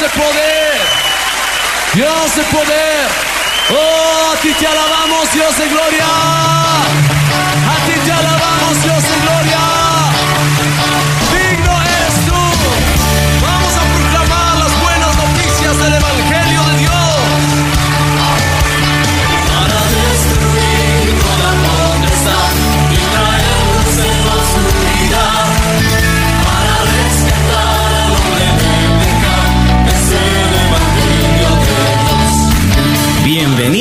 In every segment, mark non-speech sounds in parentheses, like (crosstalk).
de poder. Dios de poder. Oh, a ti te alabamos, Dios de gloria. A ti te alabamos, Dios de gloria.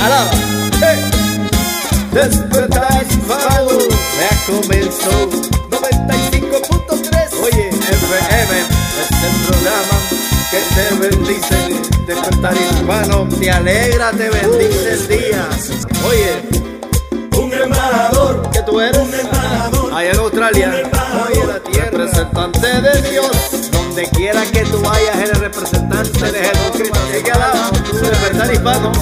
Alaba. Hey. Despertar hispano ya comenzó 95.3 Oye, FM es el programa que te bendice. Despertar hispano te alegra, te bendice el día. Oye, un embajador. Que tú eres. Un embajador. Allá en Australia. Oye, la tierra representante de Dios donde quiera que tú vayas eres representante de Jesucristo así que alaba Despertar hispano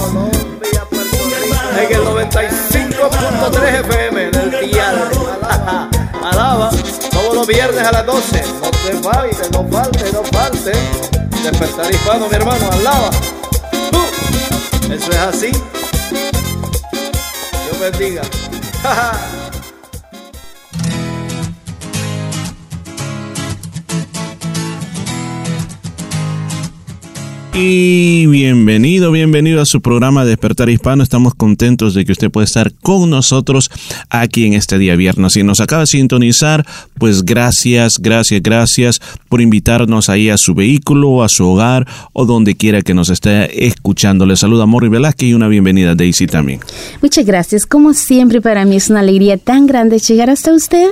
en el 95.3 FM del dial. Alaba todos los viernes a las 12. No te falte, no falte, no falte. Despertar hispano, mi hermano, alaba. Eso es así. Dios bendiga. (laughs) Y bienvenido, bienvenido a su programa Despertar Hispano. Estamos contentos de que usted pueda estar con nosotros aquí en este día viernes. Si nos acaba de sintonizar, pues gracias, gracias, gracias por invitarnos ahí a su vehículo, a su hogar o donde quiera que nos esté escuchando. Le saluda Morri Velázquez y una bienvenida Daisy también. Muchas gracias. Como siempre, para mí es una alegría tan grande llegar hasta usted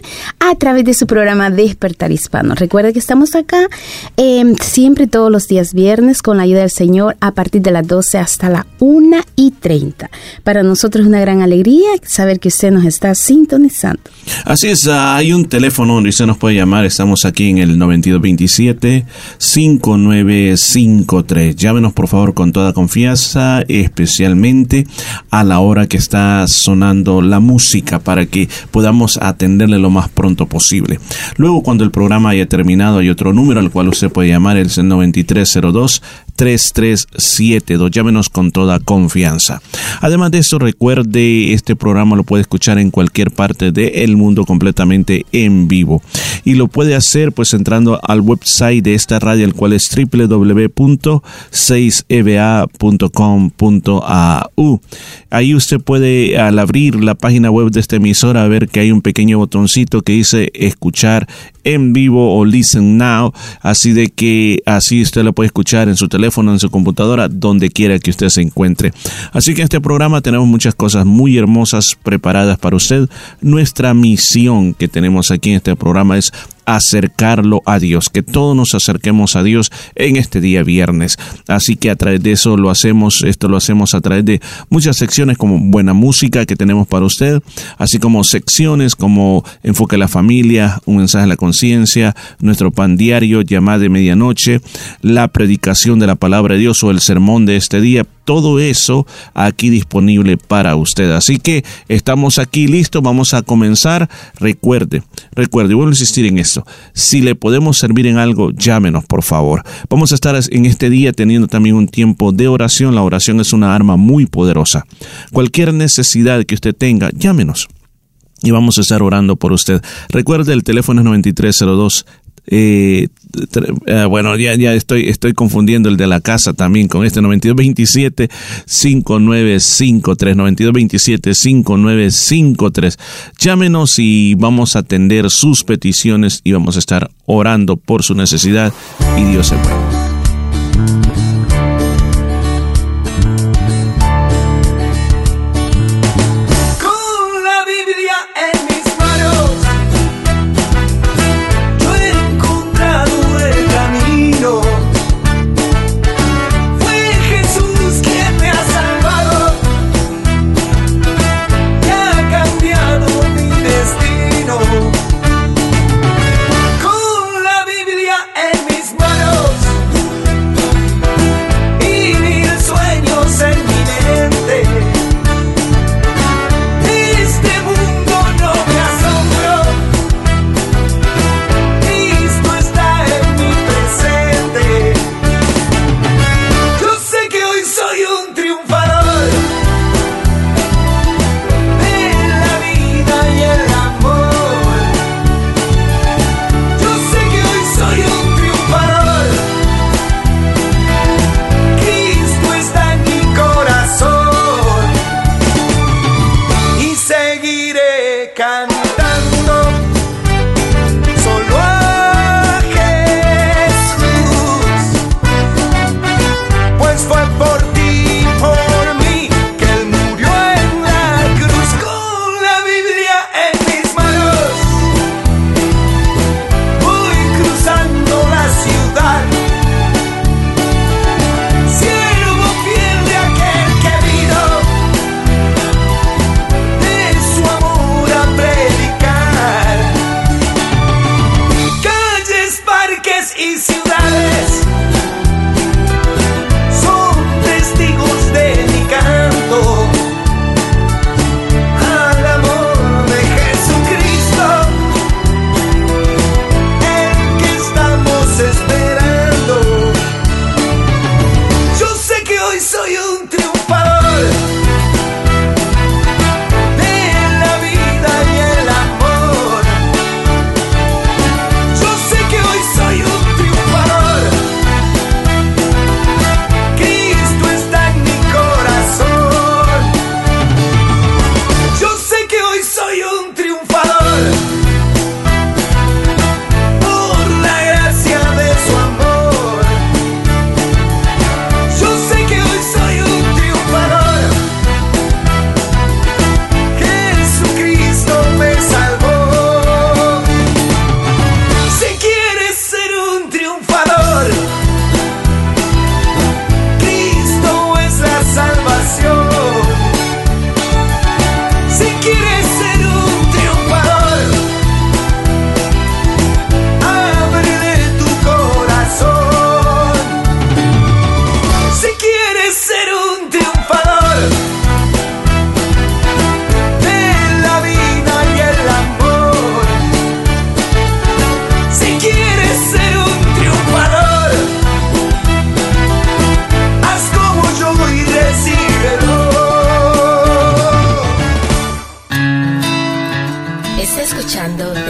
a través de su programa Despertar Hispano. Recuerde que estamos acá eh, siempre todos los días viernes con la ayuda del Señor a partir de las 12 hasta la 1 y 30. Para nosotros es una gran alegría saber que usted nos está sintonizando. Así es, hay un teléfono donde usted nos puede llamar. Estamos aquí en el 9227-5953. Llámenos por favor con toda confianza, especialmente a la hora que está sonando la música para que podamos atenderle lo más pronto posible. Luego, cuando el programa haya terminado, hay otro número al cual usted puede llamar, el 9302 3372. Llámenos con toda confianza. Además de eso, recuerde, este programa lo puede escuchar en cualquier parte del mundo completamente en vivo. Y lo puede hacer pues entrando al website de esta radio, el cual es www.6eba.com.au. Ahí usted puede, al abrir la página web de esta emisora, ver que hay un pequeño botoncito que dice escuchar en vivo o listen now. Así de que así usted lo puede escuchar en su teléfono, en su computadora, donde quiera que usted se encuentre. Así que en este programa tenemos muchas cosas muy hermosas preparadas para usted. Nuestra misión que tenemos aquí en este programa es acercarlo a Dios, que todos nos acerquemos a Dios en este día viernes. Así que a través de eso lo hacemos, esto lo hacemos a través de muchas secciones como buena música que tenemos para usted, así como secciones como enfoque a la familia, un mensaje a la conciencia, nuestro pan diario, llamada de medianoche, la predicación de la palabra de Dios o el sermón de este día, todo eso aquí disponible para usted. Así que estamos aquí listos, vamos a comenzar. Recuerde, recuerde, vuelvo a insistir en esto. Si le podemos servir en algo, llámenos, por favor. Vamos a estar en este día teniendo también un tiempo de oración. La oración es una arma muy poderosa. Cualquier necesidad que usted tenga, llámenos y vamos a estar orando por usted. Recuerde, el teléfono es 9302 eh, bueno, ya, estoy, confundiendo el de la casa también con este 9227 5953 9227 5953. Llámenos y vamos a atender sus peticiones y vamos a estar orando por su necesidad y Dios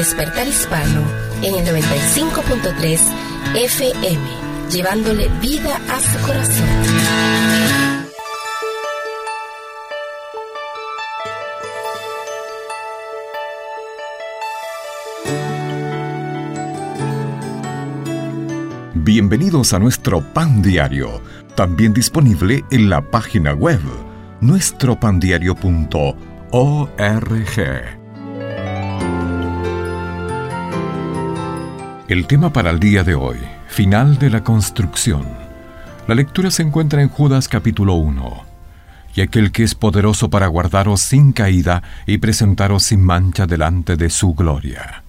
se puede. llevándole vida a su corazón. Bienvenidos a nuestro pan diario, también disponible en la página web nuestropandiario.org. El tema para el día de hoy Final de la construcción. La lectura se encuentra en Judas capítulo 1. Y aquel que es poderoso para guardaros sin caída y presentaros sin mancha delante de su gloria.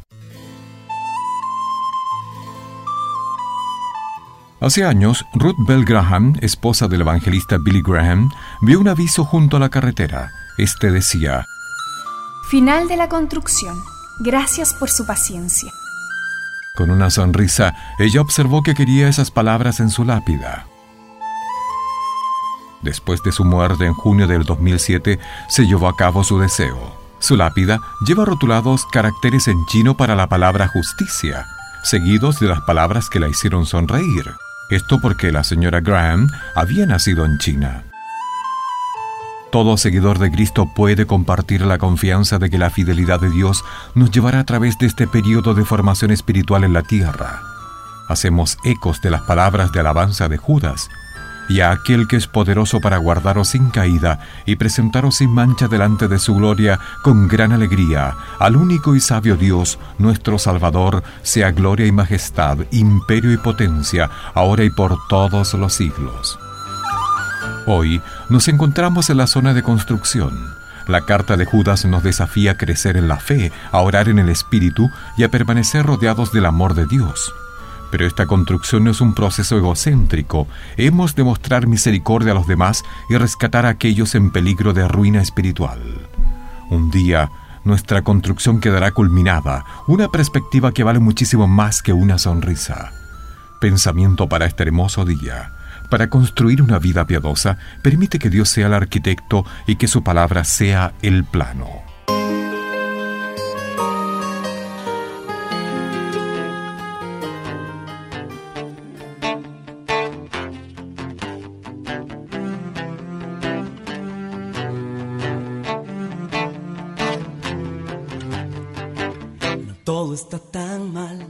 Hace años, Ruth Bell Graham, esposa del evangelista Billy Graham, vio un aviso junto a la carretera. Este decía, Final de la construcción. Gracias por su paciencia. Con una sonrisa, ella observó que quería esas palabras en su lápida. Después de su muerte en junio del 2007, se llevó a cabo su deseo. Su lápida lleva rotulados caracteres en chino para la palabra justicia. seguidos de las palabras que la hicieron sonreír. Esto porque la señora Graham había nacido en China. Todo seguidor de Cristo puede compartir la confianza de que la fidelidad de Dios nos llevará a través de este periodo de formación espiritual en la tierra. Hacemos ecos de las palabras de alabanza de Judas, y a aquel que es poderoso para guardaros sin caída y presentaros sin mancha delante de su gloria con gran alegría, al único y sabio Dios, nuestro Salvador, sea gloria y majestad, imperio y potencia, ahora y por todos los siglos. Hoy nos encontramos en la zona de construcción. La carta de Judas nos desafía a crecer en la fe, a orar en el Espíritu y a permanecer rodeados del amor de Dios. Pero esta construcción no es un proceso egocéntrico. Hemos de mostrar misericordia a los demás y rescatar a aquellos en peligro de ruina espiritual. Un día, nuestra construcción quedará culminada, una perspectiva que vale muchísimo más que una sonrisa. Pensamiento para este hermoso día. Para construir una vida piadosa, permite que Dios sea el arquitecto y que su palabra sea el plano. No todo está tan mal,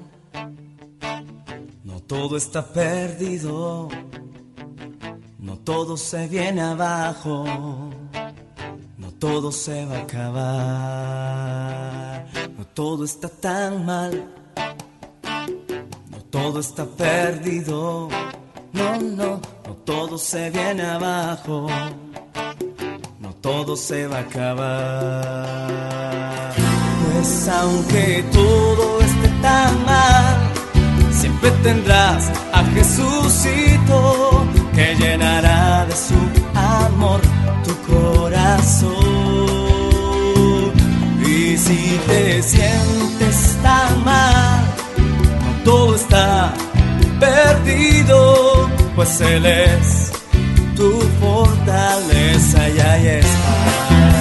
no todo está perdido todo se viene abajo, no todo se va a acabar, no todo está tan mal, no todo está perdido, no, no, no todo se viene abajo, no todo se va a acabar. Pues aunque todo esté tan mal, siempre tendrás a Jesucito que llenará de su amor tu corazón. Y si te sientes tan mal, todo está perdido, pues Él es tu fortaleza y ahí está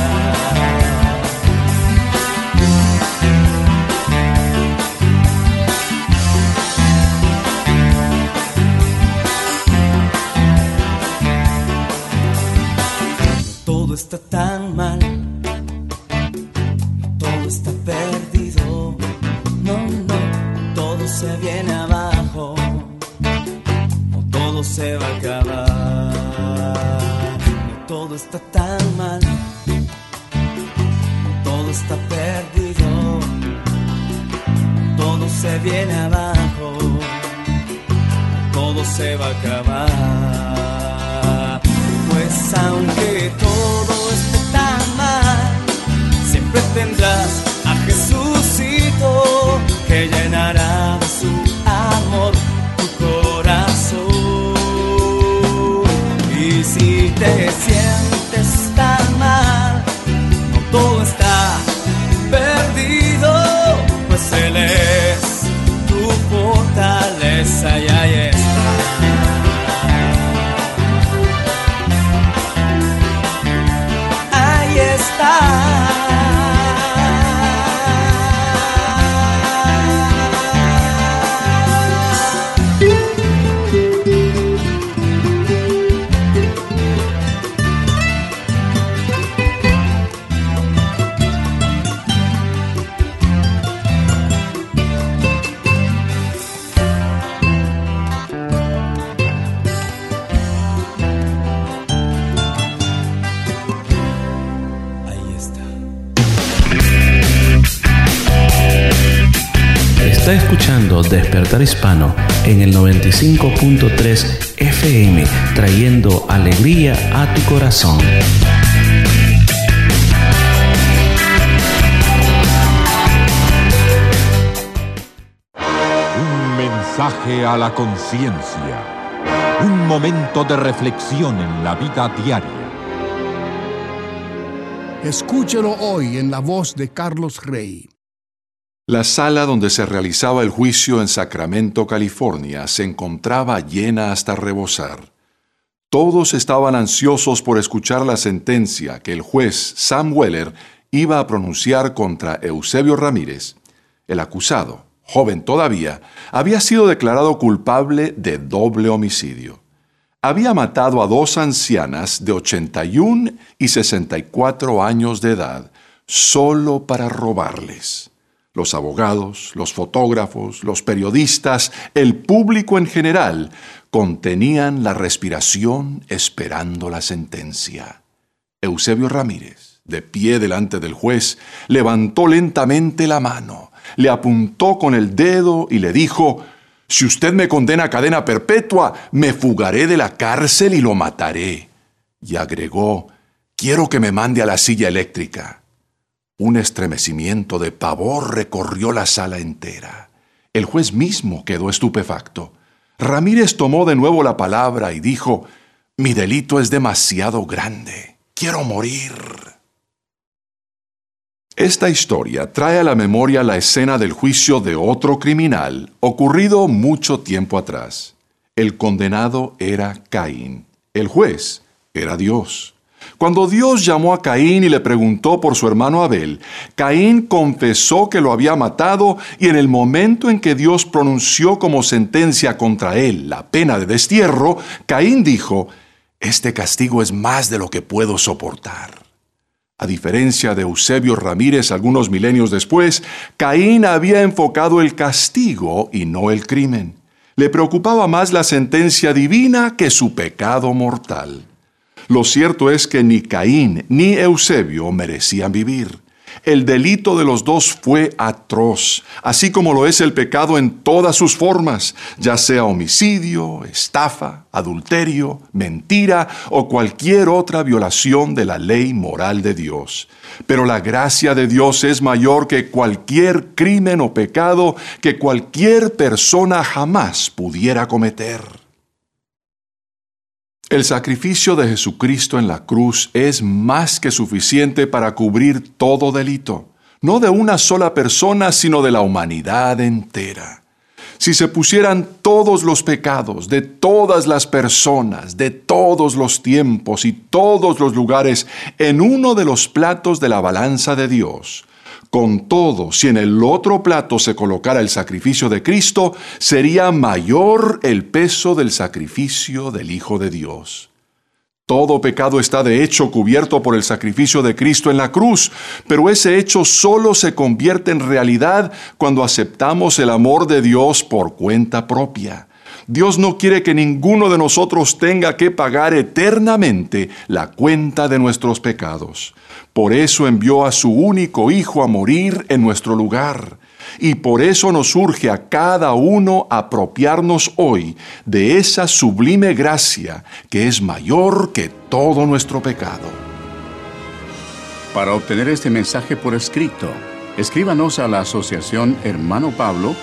95.3 FM, trayendo alegría a tu corazón. Un mensaje a la conciencia. Un momento de reflexión en la vida diaria. Escúchelo hoy en la voz de Carlos Rey. La sala donde se realizaba el juicio en Sacramento, California, se encontraba llena hasta rebosar. Todos estaban ansiosos por escuchar la sentencia que el juez Sam Weller iba a pronunciar contra Eusebio Ramírez, el acusado, joven todavía, había sido declarado culpable de doble homicidio. Había matado a dos ancianas de 81 y 64 años de edad solo para robarles. Los abogados, los fotógrafos, los periodistas, el público en general contenían la respiración esperando la sentencia. Eusebio Ramírez, de pie delante del juez, levantó lentamente la mano, le apuntó con el dedo y le dijo, Si usted me condena a cadena perpetua, me fugaré de la cárcel y lo mataré. Y agregó, Quiero que me mande a la silla eléctrica. Un estremecimiento de pavor recorrió la sala entera. El juez mismo quedó estupefacto. Ramírez tomó de nuevo la palabra y dijo, Mi delito es demasiado grande. Quiero morir. Esta historia trae a la memoria la escena del juicio de otro criminal ocurrido mucho tiempo atrás. El condenado era Caín. El juez era Dios. Cuando Dios llamó a Caín y le preguntó por su hermano Abel, Caín confesó que lo había matado y en el momento en que Dios pronunció como sentencia contra él la pena de destierro, Caín dijo, Este castigo es más de lo que puedo soportar. A diferencia de Eusebio Ramírez algunos milenios después, Caín había enfocado el castigo y no el crimen. Le preocupaba más la sentencia divina que su pecado mortal. Lo cierto es que ni Caín ni Eusebio merecían vivir. El delito de los dos fue atroz, así como lo es el pecado en todas sus formas, ya sea homicidio, estafa, adulterio, mentira o cualquier otra violación de la ley moral de Dios. Pero la gracia de Dios es mayor que cualquier crimen o pecado que cualquier persona jamás pudiera cometer. El sacrificio de Jesucristo en la cruz es más que suficiente para cubrir todo delito, no de una sola persona, sino de la humanidad entera. Si se pusieran todos los pecados de todas las personas, de todos los tiempos y todos los lugares en uno de los platos de la balanza de Dios, con todo, si en el otro plato se colocara el sacrificio de Cristo, sería mayor el peso del sacrificio del Hijo de Dios. Todo pecado está de hecho cubierto por el sacrificio de Cristo en la cruz, pero ese hecho solo se convierte en realidad cuando aceptamos el amor de Dios por cuenta propia. Dios no quiere que ninguno de nosotros tenga que pagar eternamente la cuenta de nuestros pecados. Por eso envió a su único Hijo a morir en nuestro lugar. Y por eso nos urge a cada uno apropiarnos hoy de esa sublime gracia que es mayor que todo nuestro pecado. Para obtener este mensaje por escrito, escríbanos a la Asociación Hermano Pablo,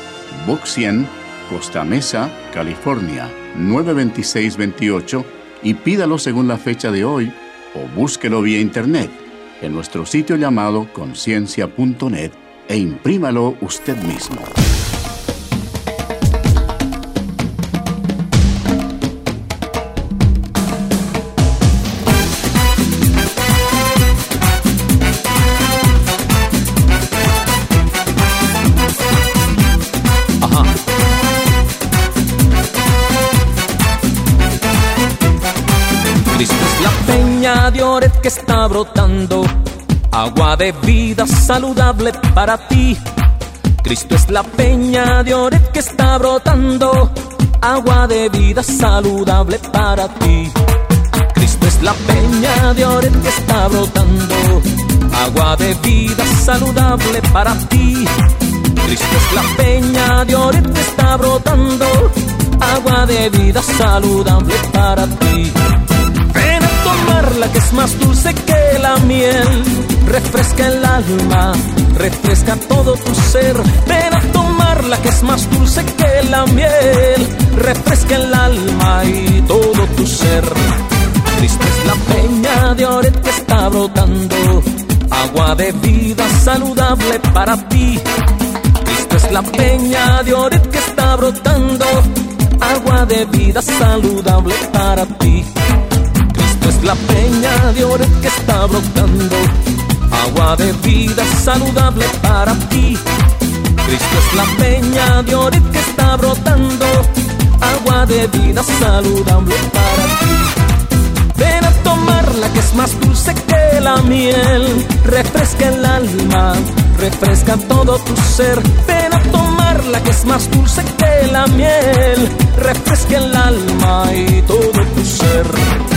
Book 100, Costa Mesa, California, 92628 y pídalo según la fecha de hoy o búsquelo vía internet en nuestro sitio llamado conciencia.net e imprímalo usted mismo. La peña de Oret que está brotando, agua de vida saludable para ti. Cristo es la peña de Oret que está brotando, agua de vida saludable para ti. Cristo es la peña de Oret que está brotando, agua de vida saludable para ti. Cristo es la peña de Oret que está brotando, agua de vida saludable para ti. Ven a tomarla que es más dulce que la miel, refresca el alma, refresca todo tu ser. Ven a tomarla que es más dulce que la miel, refresca el alma y todo tu ser. Cristo es la peña de Oret que está brotando, agua de vida saludable para ti. Cristo es la peña de Oret que está brotando, agua de vida saludable para ti. Cristo es la peña de Oret que está brotando, agua de vida saludable para ti. Cristo es la peña de Orit que está brotando, agua de vida saludable para ti. Ven a tomarla que es más dulce que la miel, refresca el alma, refresca todo tu ser. Ven a tomarla que es más dulce que la miel, refresca el alma y todo tu ser.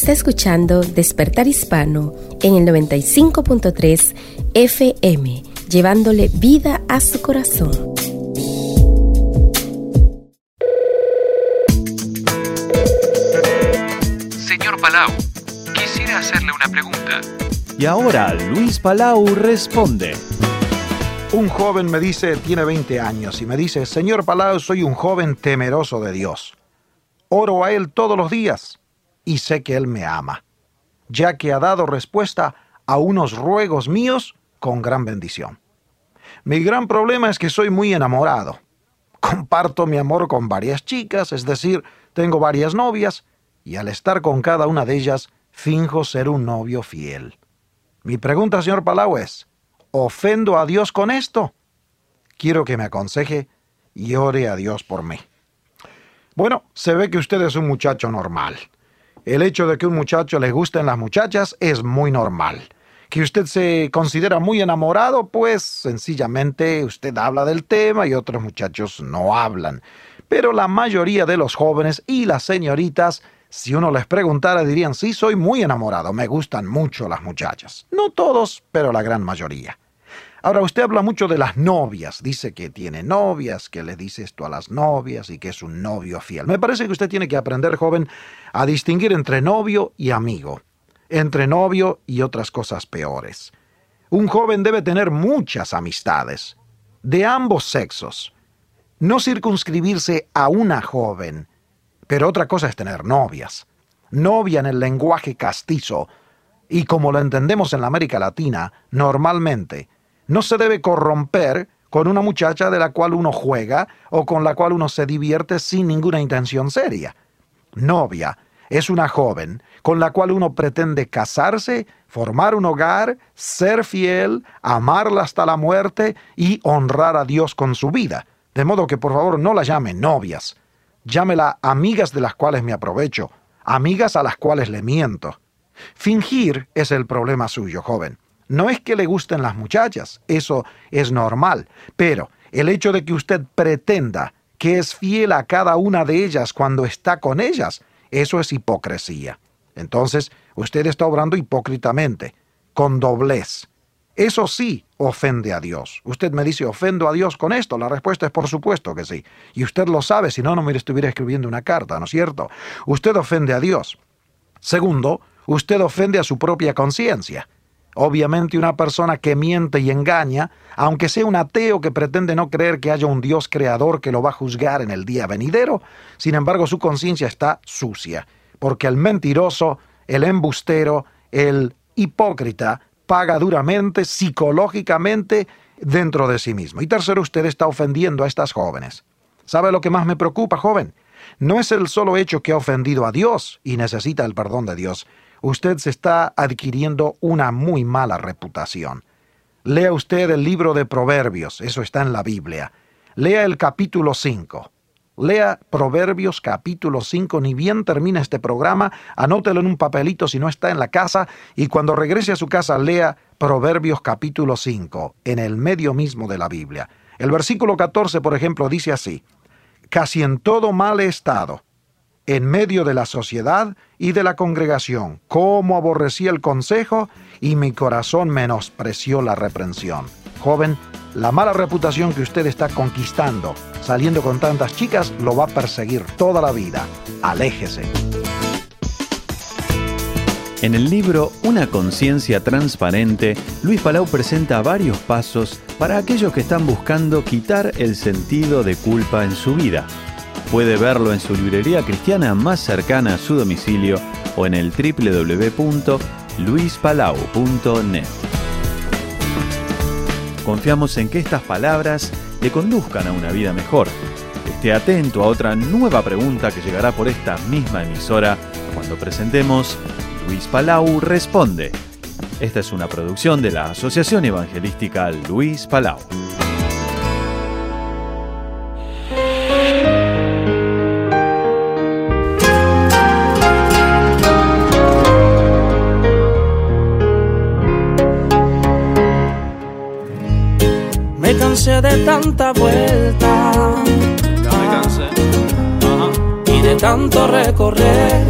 Está escuchando Despertar Hispano en el 95.3 FM, llevándole vida a su corazón. Señor Palau, quisiera hacerle una pregunta. Y ahora Luis Palau responde. Un joven me dice, tiene 20 años, y me dice, Señor Palau, soy un joven temeroso de Dios. Oro a Él todos los días y sé que Él me ama, ya que ha dado respuesta a unos ruegos míos con gran bendición. Mi gran problema es que soy muy enamorado. Comparto mi amor con varias chicas, es decir, tengo varias novias, y al estar con cada una de ellas, finjo ser un novio fiel. Mi pregunta, señor Palau, es, ¿ofendo a Dios con esto? Quiero que me aconseje y ore a Dios por mí. Bueno, se ve que usted es un muchacho normal. El hecho de que un muchacho le gusten las muchachas es muy normal. Que usted se considera muy enamorado, pues sencillamente usted habla del tema y otros muchachos no hablan. Pero la mayoría de los jóvenes y las señoritas, si uno les preguntara, dirían, sí, soy muy enamorado, me gustan mucho las muchachas. No todos, pero la gran mayoría. Ahora, usted habla mucho de las novias, dice que tiene novias, que le dice esto a las novias y que es un novio fiel. Me parece que usted tiene que aprender, joven, a distinguir entre novio y amigo, entre novio y otras cosas peores. Un joven debe tener muchas amistades, de ambos sexos. No circunscribirse a una joven, pero otra cosa es tener novias. Novia en el lenguaje castizo, y como lo entendemos en la América Latina, normalmente, no se debe corromper con una muchacha de la cual uno juega o con la cual uno se divierte sin ninguna intención seria. Novia es una joven con la cual uno pretende casarse, formar un hogar, ser fiel, amarla hasta la muerte y honrar a Dios con su vida. De modo que por favor no la llame novias, llámela amigas de las cuales me aprovecho, amigas a las cuales le miento. Fingir es el problema suyo, joven. No es que le gusten las muchachas, eso es normal, pero el hecho de que usted pretenda que es fiel a cada una de ellas cuando está con ellas, eso es hipocresía. Entonces, usted está obrando hipócritamente, con doblez. Eso sí ofende a Dios. Usted me dice, ¿ofendo a Dios con esto? La respuesta es por supuesto que sí. Y usted lo sabe, si no, no me estuviera escribiendo una carta, ¿no es cierto? Usted ofende a Dios. Segundo, usted ofende a su propia conciencia. Obviamente una persona que miente y engaña, aunque sea un ateo que pretende no creer que haya un Dios creador que lo va a juzgar en el día venidero, sin embargo su conciencia está sucia, porque el mentiroso, el embustero, el hipócrita, paga duramente, psicológicamente, dentro de sí mismo. Y tercero, usted está ofendiendo a estas jóvenes. ¿Sabe lo que más me preocupa, joven? No es el solo hecho que ha ofendido a Dios y necesita el perdón de Dios. Usted se está adquiriendo una muy mala reputación. Lea usted el libro de Proverbios, eso está en la Biblia. Lea el capítulo 5. Lea Proverbios capítulo 5, ni bien termina este programa, anótelo en un papelito si no está en la casa y cuando regrese a su casa lea Proverbios capítulo 5, en el medio mismo de la Biblia. El versículo 14, por ejemplo, dice así, Casi en todo mal estado, en medio de la sociedad y de la congregación, como aborrecí el consejo y mi corazón menospreció la reprensión. Joven, la mala reputación que usted está conquistando saliendo con tantas chicas lo va a perseguir toda la vida. Aléjese. En el libro Una conciencia transparente, Luis Palau presenta varios pasos para aquellos que están buscando quitar el sentido de culpa en su vida. Puede verlo en su librería cristiana más cercana a su domicilio o en el www.luispalau.net. Confiamos en que estas palabras le conduzcan a una vida mejor. Esté atento a otra nueva pregunta que llegará por esta misma emisora cuando presentemos Luis Palau Responde. Esta es una producción de la Asociación Evangelística Luis Palau. Cansé de tanta vuelta. Ya me cansé. Y de tanto recorrer.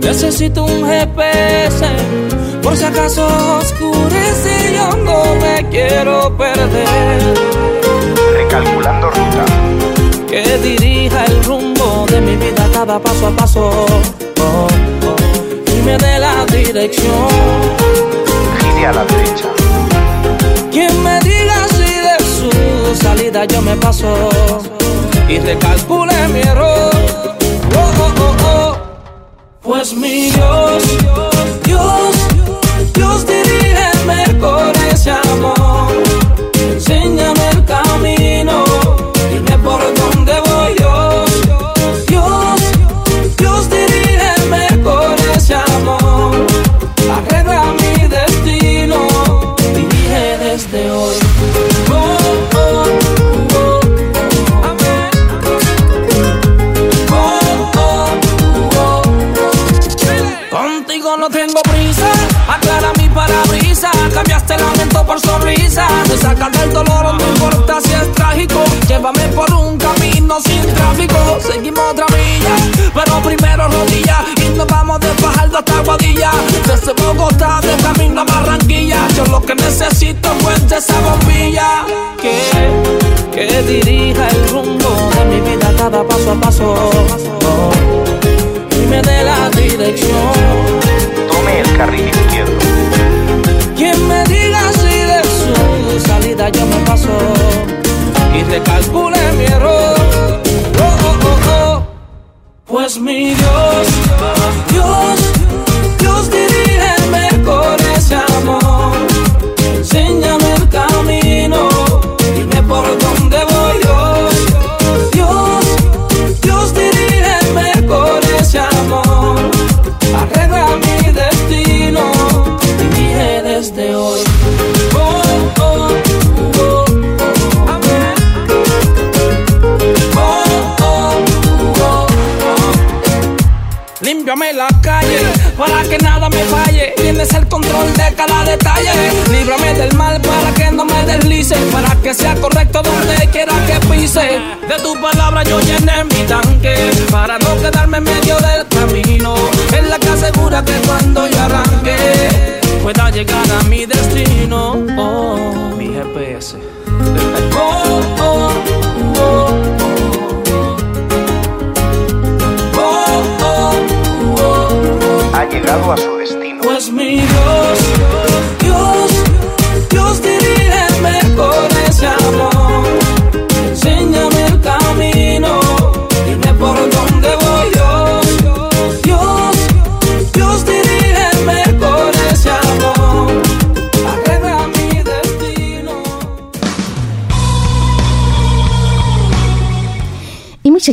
Necesito un GPS. Por si acaso oscurece, yo no me quiero perder. Recalculando ruta. Que dirija el rumbo de mi vida cada paso a paso. Oh, oh, y me dé la dirección. Gire a la derecha. Salida yo me paso y recalcule mi error. Oh, oh, oh, oh. Pues mi Dios, Dios, Dios dirígeme con ese amor. Enséñame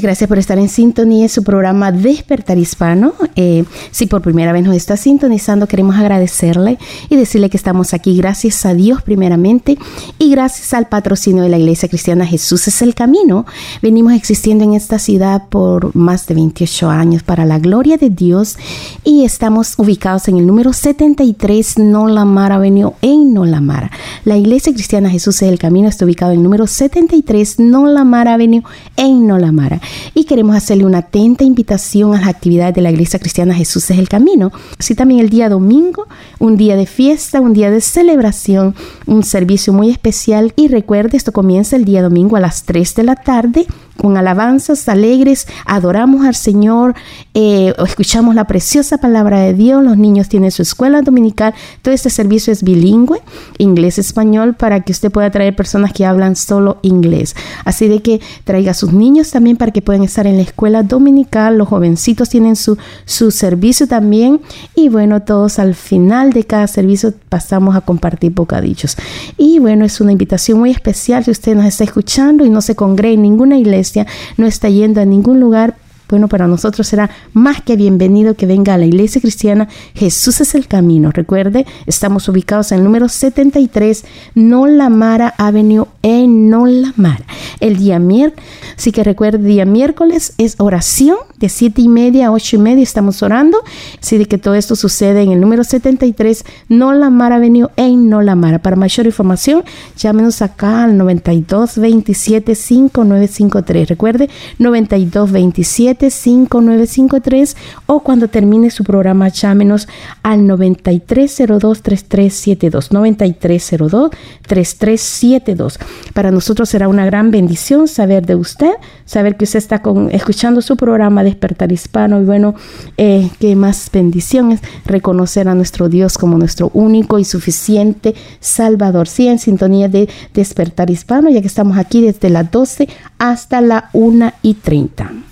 gracias por estar en sintonía en su programa Despertar Hispano. Eh, si por primera vez nos está sintonizando, queremos agradecerle y decirle que estamos aquí gracias a Dios primeramente y gracias al patrocinio de la Iglesia Cristiana Jesús es el Camino. Venimos existiendo en esta ciudad por más de 28 años para la gloria de Dios y estamos ubicados en el número 73 Nolamara Avenue en Nolamara. La Iglesia Cristiana Jesús es el Camino está ubicado en el número 73 Nolamara Avenue en Nolamara. Y queremos hacerle una atenta invitación a las actividades de la Iglesia Cristiana Jesús es el Camino. Así también el día domingo, un día de fiesta, un día de celebración, un servicio muy especial. Y recuerde, esto comienza el día domingo a las 3 de la tarde con alabanzas alegres, adoramos al Señor, eh, escuchamos la preciosa palabra de Dios, los niños tienen su escuela dominical, todo este servicio es bilingüe, inglés-español, para que usted pueda traer personas que hablan solo inglés. Así de que traiga a sus niños también para que puedan estar en la escuela dominical, los jovencitos tienen su, su servicio también y bueno, todos al final de cada servicio pasamos a compartir bocadillos. Y bueno, es una invitación muy especial si usted nos está escuchando y no se congrega en ninguna iglesia, no está yendo a ningún lugar, bueno, para nosotros será más que bienvenido que venga a la iglesia cristiana. Jesús es el camino. Recuerde, estamos ubicados en el número 73 Nolamara Avenue en Nolamara. El día miércoles, así que recuerde, día miércoles es oración de 7 y media a 8 y media. Estamos orando. Así que todo esto sucede en el número 73 Nolamara Avenue en Nolamara. Para mayor información, llámenos acá al 92 27 5953. Recuerde, 92 27 5953 o cuando termine su programa llámenos al 9302-3372. 9302-3372. Para nosotros será una gran bendición saber de usted, saber que usted está escuchando su programa Despertar Hispano y bueno, eh, qué más bendición es reconocer a nuestro Dios como nuestro único y suficiente Salvador. Sí, en sintonía de Despertar Hispano, ya que estamos aquí desde las 12 hasta la 1 y 30.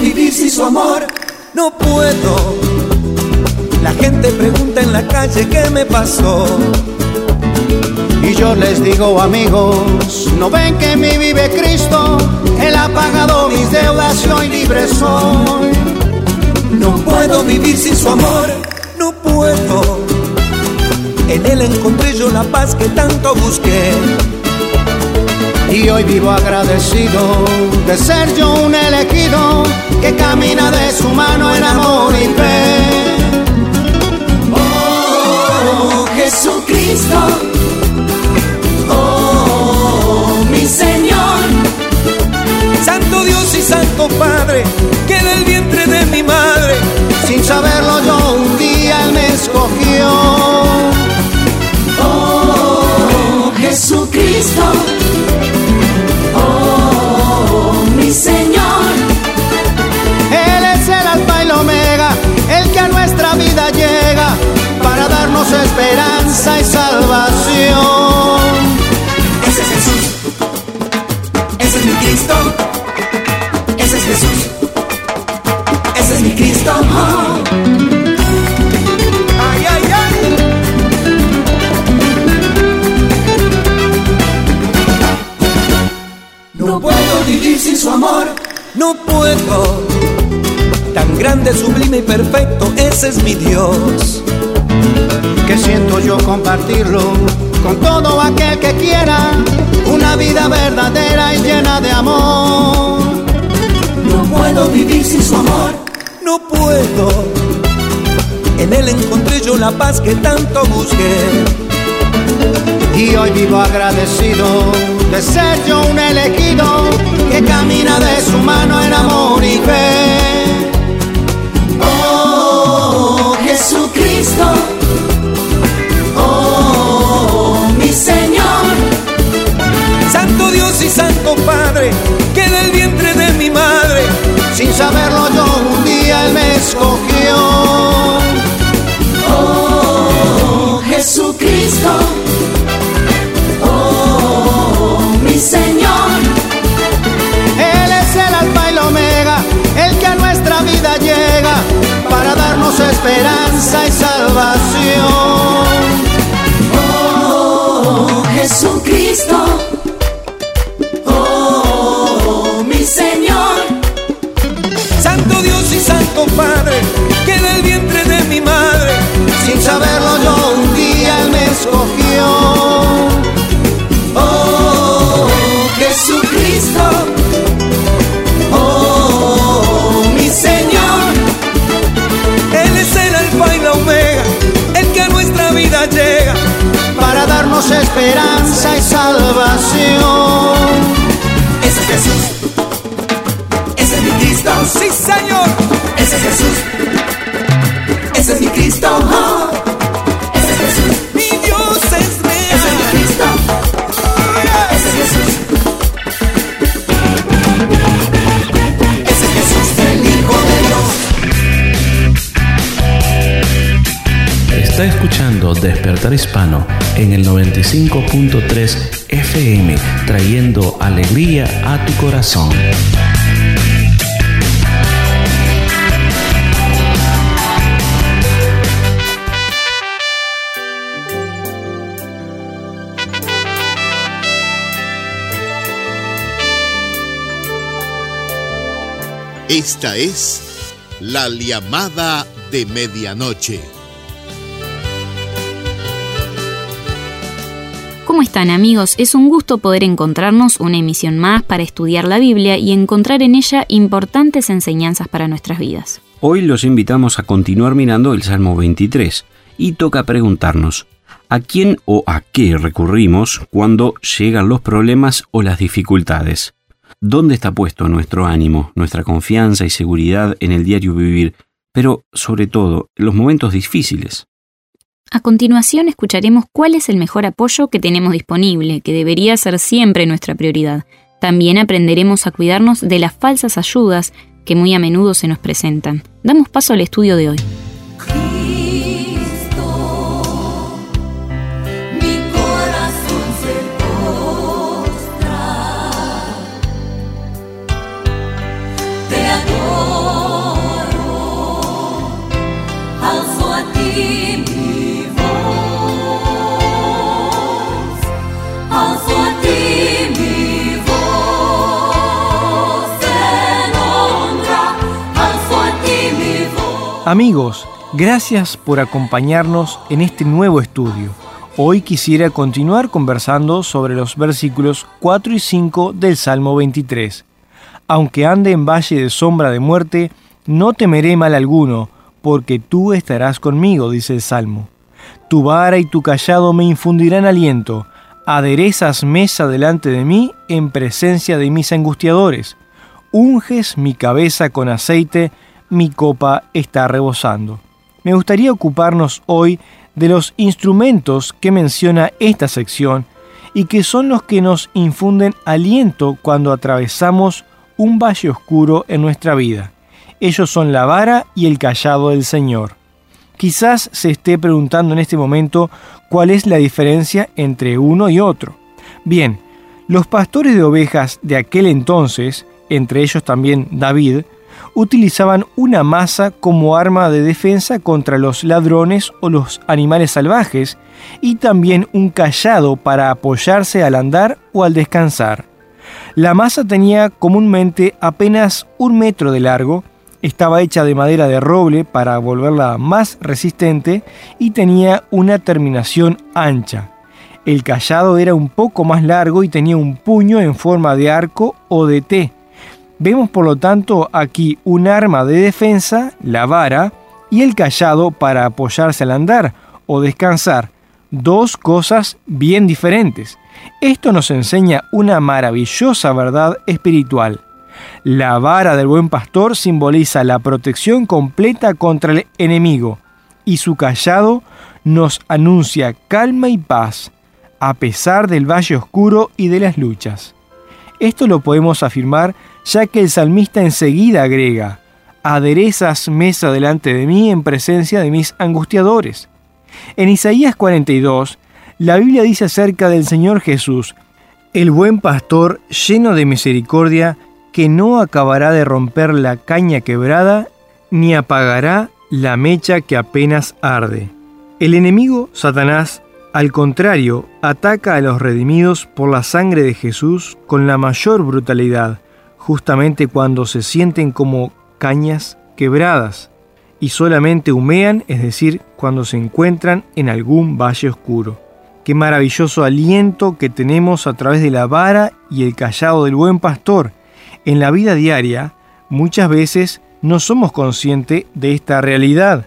Vivir sin su amor, no puedo. La gente pregunta en la calle qué me pasó. Y yo les digo amigos, no ven que en mí vive Cristo, Él ha pagado mis deudas y hoy libre soy. No puedo vivir sin su amor, no puedo. En él encontré yo la paz que tanto busqué. Y hoy vivo agradecido de ser yo un elegido que camina de su mano en amor y fe. Oh, Jesucristo, oh, mi Señor. Santo Dios y Santo Padre, No puedo, tan grande, sublime y perfecto, ese es mi Dios. Que siento yo compartirlo con todo aquel que quiera una vida verdadera y llena de amor. No puedo vivir sin su amor, no puedo. En él encontré yo la paz que tanto busqué. Y hoy vivo agradecido de ser yo un elegido que camina de su mano en amor y fe. Oh, Jesucristo. Oh, mi Señor. Santo Dios y Santo Padre, que del vientre de mi madre, sin saberlo yo un día Él me escogió. Esperanza y salvación. Oh, Jesucristo. Esperanza y salvación. Ese es Jesús. Ese es mi Cristo. Sí, Señor. Ese es Jesús. Está escuchando Despertar Hispano en el 95.3 FM, trayendo alegría a tu corazón. Esta es la llamada de medianoche. ¿Cómo están amigos? Es un gusto poder encontrarnos una emisión más para estudiar la Biblia y encontrar en ella importantes enseñanzas para nuestras vidas. Hoy los invitamos a continuar mirando el Salmo 23 y toca preguntarnos, ¿a quién o a qué recurrimos cuando llegan los problemas o las dificultades? ¿Dónde está puesto nuestro ánimo, nuestra confianza y seguridad en el diario vivir, pero sobre todo en los momentos difíciles? A continuación escucharemos cuál es el mejor apoyo que tenemos disponible, que debería ser siempre nuestra prioridad. También aprenderemos a cuidarnos de las falsas ayudas que muy a menudo se nos presentan. Damos paso al estudio de hoy. Amigos, gracias por acompañarnos en este nuevo estudio. Hoy quisiera continuar conversando sobre los versículos 4 y 5 del Salmo 23. Aunque ande en valle de sombra de muerte, no temeré mal alguno, porque tú estarás conmigo, dice el Salmo. Tu vara y tu callado me infundirán aliento, aderezas mesa delante de mí en presencia de mis angustiadores, unges mi cabeza con aceite, mi copa está rebosando. Me gustaría ocuparnos hoy de los instrumentos que menciona esta sección y que son los que nos infunden aliento cuando atravesamos un valle oscuro en nuestra vida. Ellos son la vara y el callado del Señor. Quizás se esté preguntando en este momento cuál es la diferencia entre uno y otro. Bien, los pastores de ovejas de aquel entonces, entre ellos también David, utilizaban una masa como arma de defensa contra los ladrones o los animales salvajes y también un callado para apoyarse al andar o al descansar. La masa tenía comúnmente apenas un metro de largo, estaba hecha de madera de roble para volverla más resistente y tenía una terminación ancha. El callado era un poco más largo y tenía un puño en forma de arco o de T. Vemos por lo tanto aquí un arma de defensa, la vara, y el callado para apoyarse al andar o descansar, dos cosas bien diferentes. Esto nos enseña una maravillosa verdad espiritual. La vara del buen pastor simboliza la protección completa contra el enemigo y su callado nos anuncia calma y paz a pesar del valle oscuro y de las luchas. Esto lo podemos afirmar ya que el salmista enseguida agrega, aderezas mesa delante de mí en presencia de mis angustiadores. En Isaías 42, la Biblia dice acerca del Señor Jesús, el buen pastor lleno de misericordia, que no acabará de romper la caña quebrada, ni apagará la mecha que apenas arde. El enemigo, Satanás, al contrario, ataca a los redimidos por la sangre de Jesús con la mayor brutalidad, justamente cuando se sienten como cañas quebradas y solamente humean, es decir, cuando se encuentran en algún valle oscuro. Qué maravilloso aliento que tenemos a través de la vara y el callado del buen pastor. En la vida diaria, muchas veces no somos conscientes de esta realidad.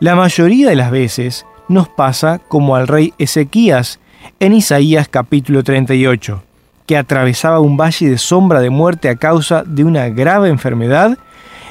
La mayoría de las veces nos pasa como al rey Ezequías en Isaías capítulo 38, que atravesaba un valle de sombra de muerte a causa de una grave enfermedad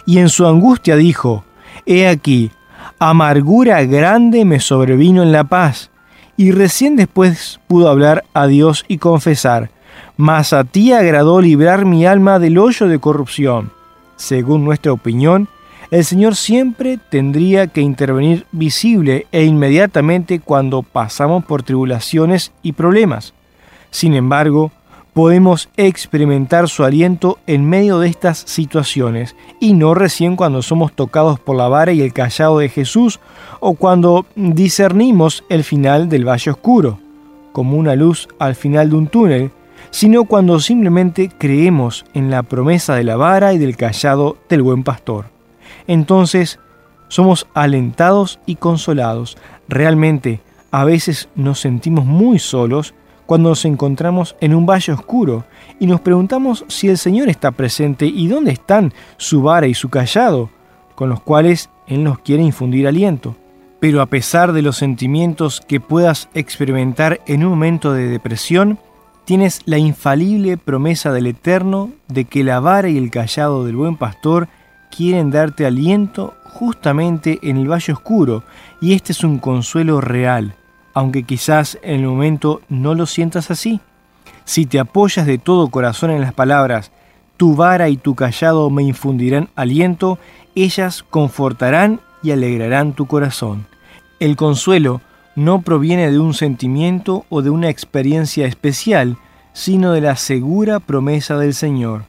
y en su angustia dijo, He aquí, amargura grande me sobrevino en la paz, y recién después pudo hablar a Dios y confesar, mas a ti agradó librar mi alma del hoyo de corrupción. Según nuestra opinión, el Señor siempre tendría que intervenir visible e inmediatamente cuando pasamos por tribulaciones y problemas. Sin embargo, podemos experimentar su aliento en medio de estas situaciones y no recién cuando somos tocados por la vara y el callado de Jesús o cuando discernimos el final del valle oscuro, como una luz al final de un túnel, sino cuando simplemente creemos en la promesa de la vara y del callado del buen pastor entonces somos alentados y consolados. Realmente, a veces nos sentimos muy solos cuando nos encontramos en un valle oscuro y nos preguntamos si el Señor está presente y dónde están su vara y su callado, con los cuales Él nos quiere infundir aliento. Pero a pesar de los sentimientos que puedas experimentar en un momento de depresión, tienes la infalible promesa del Eterno de que la vara y el callado del buen pastor quieren darte aliento justamente en el valle oscuro, y este es un consuelo real, aunque quizás en el momento no lo sientas así. Si te apoyas de todo corazón en las palabras, tu vara y tu callado me infundirán aliento, ellas confortarán y alegrarán tu corazón. El consuelo no proviene de un sentimiento o de una experiencia especial, sino de la segura promesa del Señor.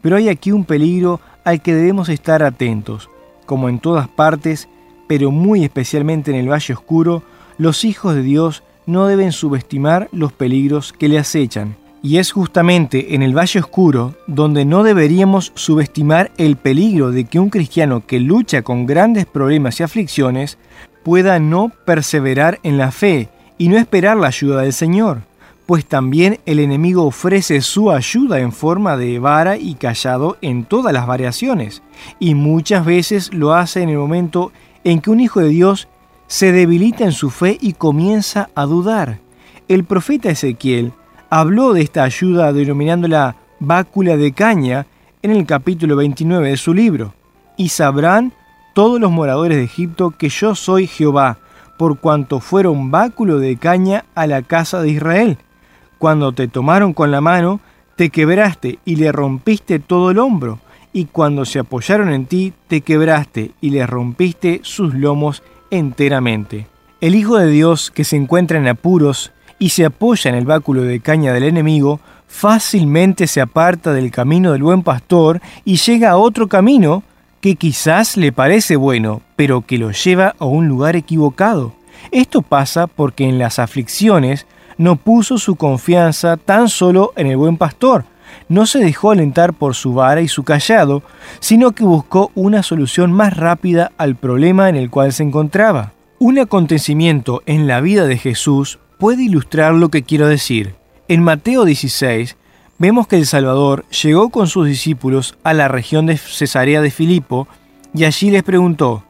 Pero hay aquí un peligro al que debemos estar atentos. Como en todas partes, pero muy especialmente en el Valle Oscuro, los hijos de Dios no deben subestimar los peligros que le acechan. Y es justamente en el Valle Oscuro donde no deberíamos subestimar el peligro de que un cristiano que lucha con grandes problemas y aflicciones pueda no perseverar en la fe y no esperar la ayuda del Señor pues también el enemigo ofrece su ayuda en forma de vara y callado en todas las variaciones, y muchas veces lo hace en el momento en que un hijo de Dios se debilita en su fe y comienza a dudar. El profeta Ezequiel habló de esta ayuda denominándola bácula de caña en el capítulo 29 de su libro. Y sabrán todos los moradores de Egipto que yo soy Jehová, por cuanto fueron báculo de caña a la casa de Israel cuando te tomaron con la mano, te quebraste y le rompiste todo el hombro, y cuando se apoyaron en ti, te quebraste y le rompiste sus lomos enteramente. El Hijo de Dios que se encuentra en apuros y se apoya en el báculo de caña del enemigo, fácilmente se aparta del camino del buen pastor y llega a otro camino que quizás le parece bueno, pero que lo lleva a un lugar equivocado. Esto pasa porque en las aflicciones no puso su confianza tan solo en el buen pastor, no se dejó alentar por su vara y su callado, sino que buscó una solución más rápida al problema en el cual se encontraba. Un acontecimiento en la vida de Jesús puede ilustrar lo que quiero decir. En Mateo 16 vemos que el Salvador llegó con sus discípulos a la región de Cesarea de Filipo y allí les preguntó,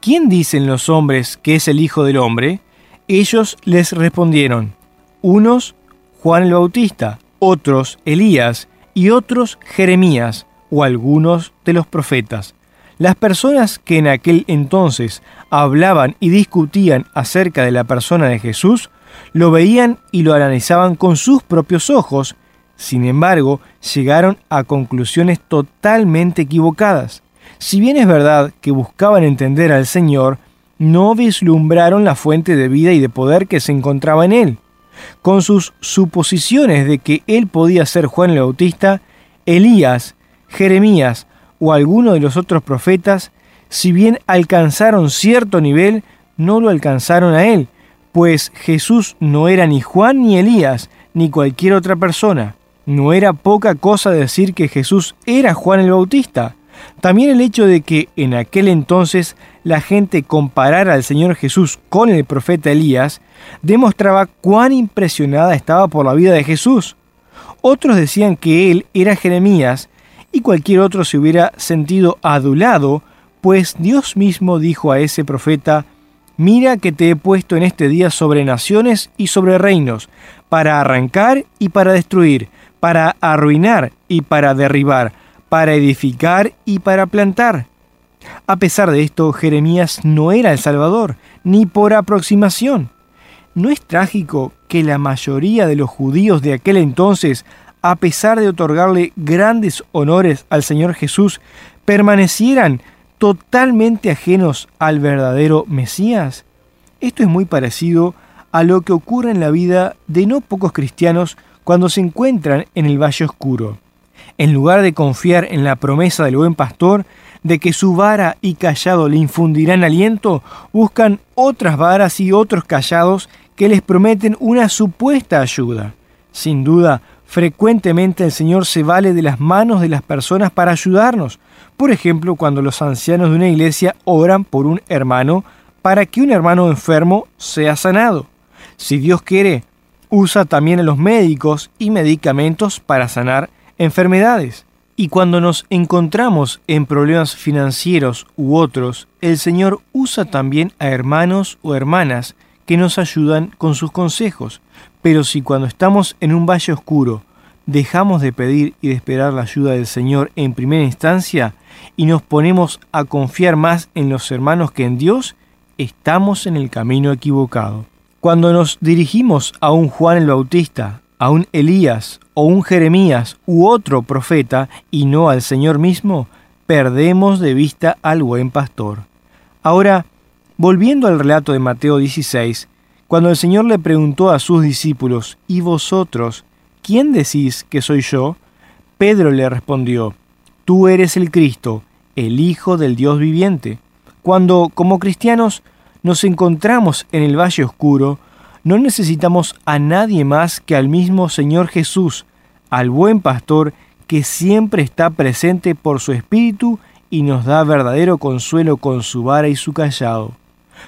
¿quién dicen los hombres que es el Hijo del Hombre? Ellos les respondieron, unos Juan el Bautista, otros Elías y otros Jeremías o algunos de los profetas. Las personas que en aquel entonces hablaban y discutían acerca de la persona de Jesús, lo veían y lo analizaban con sus propios ojos, sin embargo, llegaron a conclusiones totalmente equivocadas. Si bien es verdad que buscaban entender al Señor, no vislumbraron la fuente de vida y de poder que se encontraba en Él. Con sus suposiciones de que Él podía ser Juan el Bautista, Elías, Jeremías o alguno de los otros profetas, si bien alcanzaron cierto nivel, no lo alcanzaron a Él, pues Jesús no era ni Juan ni Elías, ni cualquier otra persona. No era poca cosa decir que Jesús era Juan el Bautista. También el hecho de que en aquel entonces la gente comparara al Señor Jesús con el profeta Elías demostraba cuán impresionada estaba por la vida de Jesús. Otros decían que él era Jeremías y cualquier otro se hubiera sentido adulado, pues Dios mismo dijo a ese profeta, Mira que te he puesto en este día sobre naciones y sobre reinos, para arrancar y para destruir, para arruinar y para derribar, para edificar y para plantar. A pesar de esto, Jeremías no era el Salvador, ni por aproximación. ¿No es trágico que la mayoría de los judíos de aquel entonces, a pesar de otorgarle grandes honores al Señor Jesús, permanecieran totalmente ajenos al verdadero Mesías? Esto es muy parecido a lo que ocurre en la vida de no pocos cristianos cuando se encuentran en el valle oscuro. En lugar de confiar en la promesa del buen pastor, de que su vara y callado le infundirán aliento, buscan otras varas y otros callados que les prometen una supuesta ayuda. Sin duda, frecuentemente el Señor se vale de las manos de las personas para ayudarnos. Por ejemplo, cuando los ancianos de una iglesia oran por un hermano para que un hermano enfermo sea sanado. Si Dios quiere, usa también a los médicos y medicamentos para sanar enfermedades. Y cuando nos encontramos en problemas financieros u otros, el Señor usa también a hermanos o hermanas que nos ayudan con sus consejos. Pero si cuando estamos en un valle oscuro dejamos de pedir y de esperar la ayuda del Señor en primera instancia y nos ponemos a confiar más en los hermanos que en Dios, estamos en el camino equivocado. Cuando nos dirigimos a un Juan el Bautista, a un Elías o un Jeremías u otro profeta y no al Señor mismo, perdemos de vista al buen pastor. Ahora, volviendo al relato de Mateo 16, cuando el Señor le preguntó a sus discípulos, ¿y vosotros, quién decís que soy yo? Pedro le respondió, Tú eres el Cristo, el Hijo del Dios viviente. Cuando, como cristianos, nos encontramos en el valle oscuro, no necesitamos a nadie más que al mismo Señor Jesús, al buen pastor que siempre está presente por su espíritu y nos da verdadero consuelo con su vara y su callado.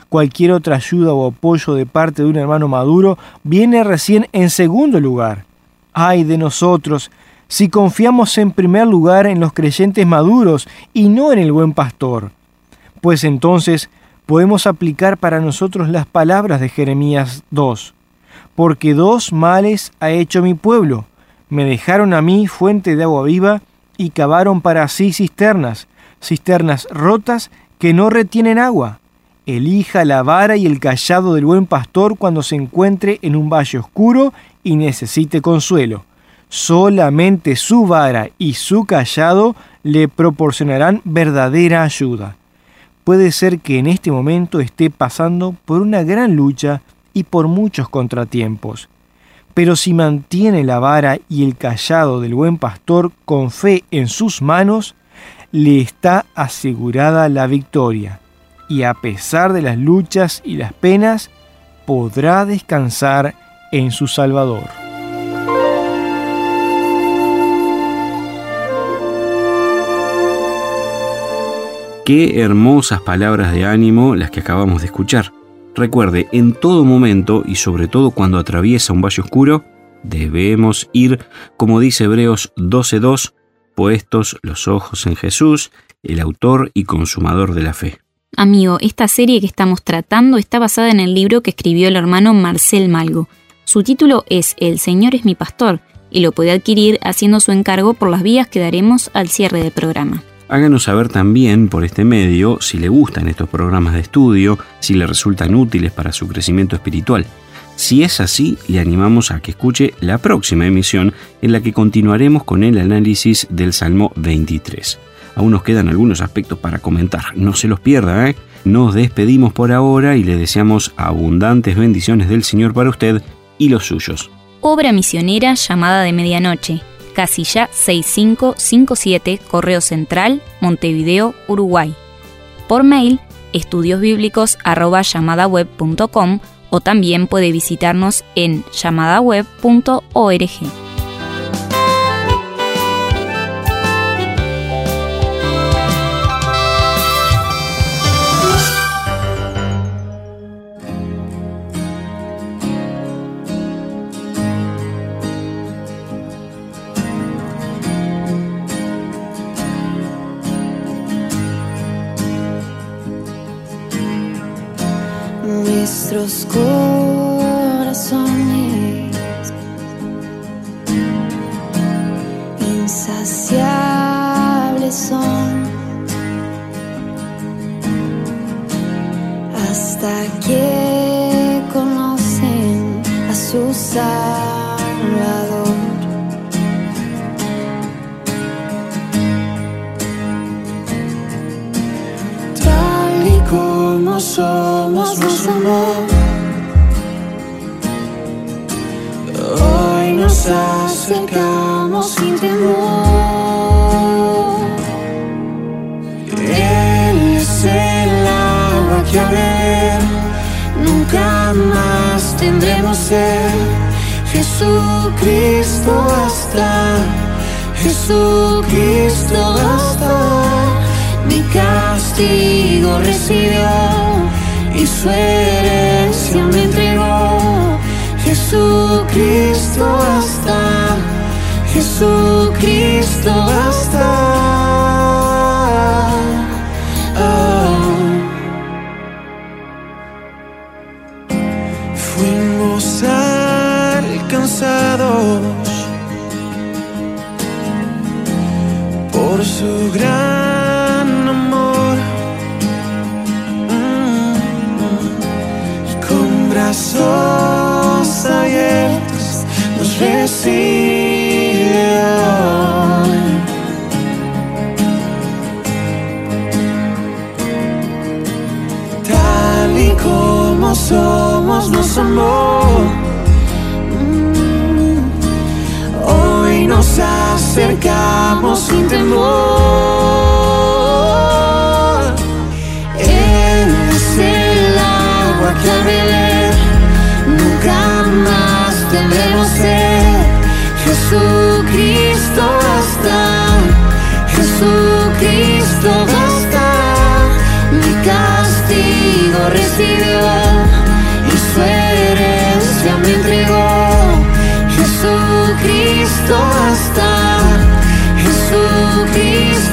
Cualquier otra ayuda o apoyo de parte de un hermano maduro viene recién en segundo lugar. Ay de nosotros si confiamos en primer lugar en los creyentes maduros y no en el buen pastor, pues entonces podemos aplicar para nosotros las palabras de Jeremías 2. Porque dos males ha hecho mi pueblo. Me dejaron a mí fuente de agua viva y cavaron para sí cisternas, cisternas rotas que no retienen agua. Elija la vara y el callado del buen pastor cuando se encuentre en un valle oscuro y necesite consuelo. Solamente su vara y su callado le proporcionarán verdadera ayuda puede ser que en este momento esté pasando por una gran lucha y por muchos contratiempos pero si mantiene la vara y el callado del buen pastor con fe en sus manos, le está asegurada la victoria, y a pesar de las luchas y las penas, podrá descansar en su Salvador. Qué hermosas palabras de ánimo las que acabamos de escuchar. Recuerde, en todo momento y sobre todo cuando atraviesa un valle oscuro, debemos ir, como dice Hebreos 12.2, puestos los ojos en Jesús, el autor y consumador de la fe. Amigo, esta serie que estamos tratando está basada en el libro que escribió el hermano Marcel Malgo. Su título es El Señor es mi pastor y lo puede adquirir haciendo su encargo por las vías que daremos al cierre del programa. Háganos saber también por este medio si le gustan estos programas de estudio, si le resultan útiles para su crecimiento espiritual. Si es así, le animamos a que escuche la próxima emisión en la que continuaremos con el análisis del Salmo 23. Aún nos quedan algunos aspectos para comentar, no se los pierda, ¿eh? Nos despedimos por ahora y le deseamos abundantes bendiciones del Señor para usted y los suyos. Obra misionera llamada de medianoche casilla 6557, Correo Central, Montevideo, Uruguay. Por mail, estudiosbíblicos.com o también puede visitarnos en llamadaweb.org. nuestros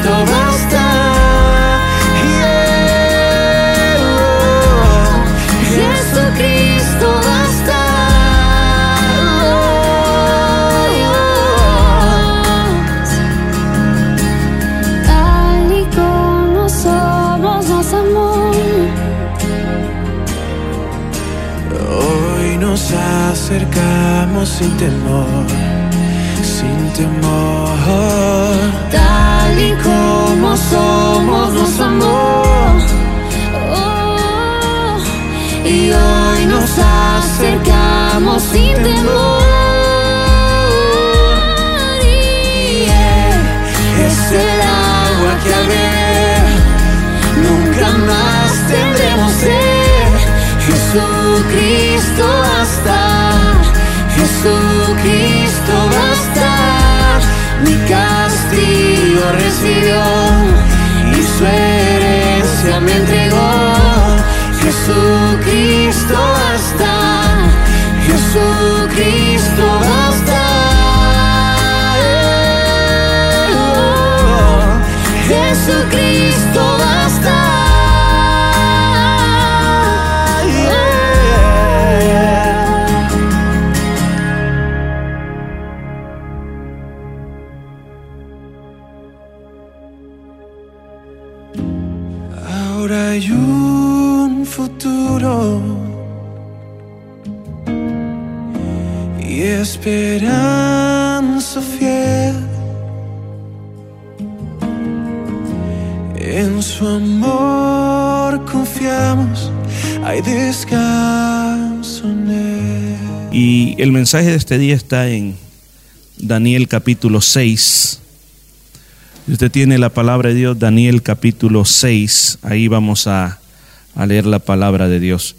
Jesucristo basta. Yeah. Jesucristo basta. Tal y como somos nos amó. Hoy nos acercamos sin temor, sin temor. Somos nos amó. Oh, y hoy nos acercamos sin temor. Y es el agua que al nunca más tendremos sed. Jesucristo basta, Jesucristo basta. Mi castigo recibió Cristo mensaje de este día está en Daniel capítulo 6. Si usted tiene la palabra de Dios, Daniel capítulo 6, ahí vamos a, a leer la palabra de Dios.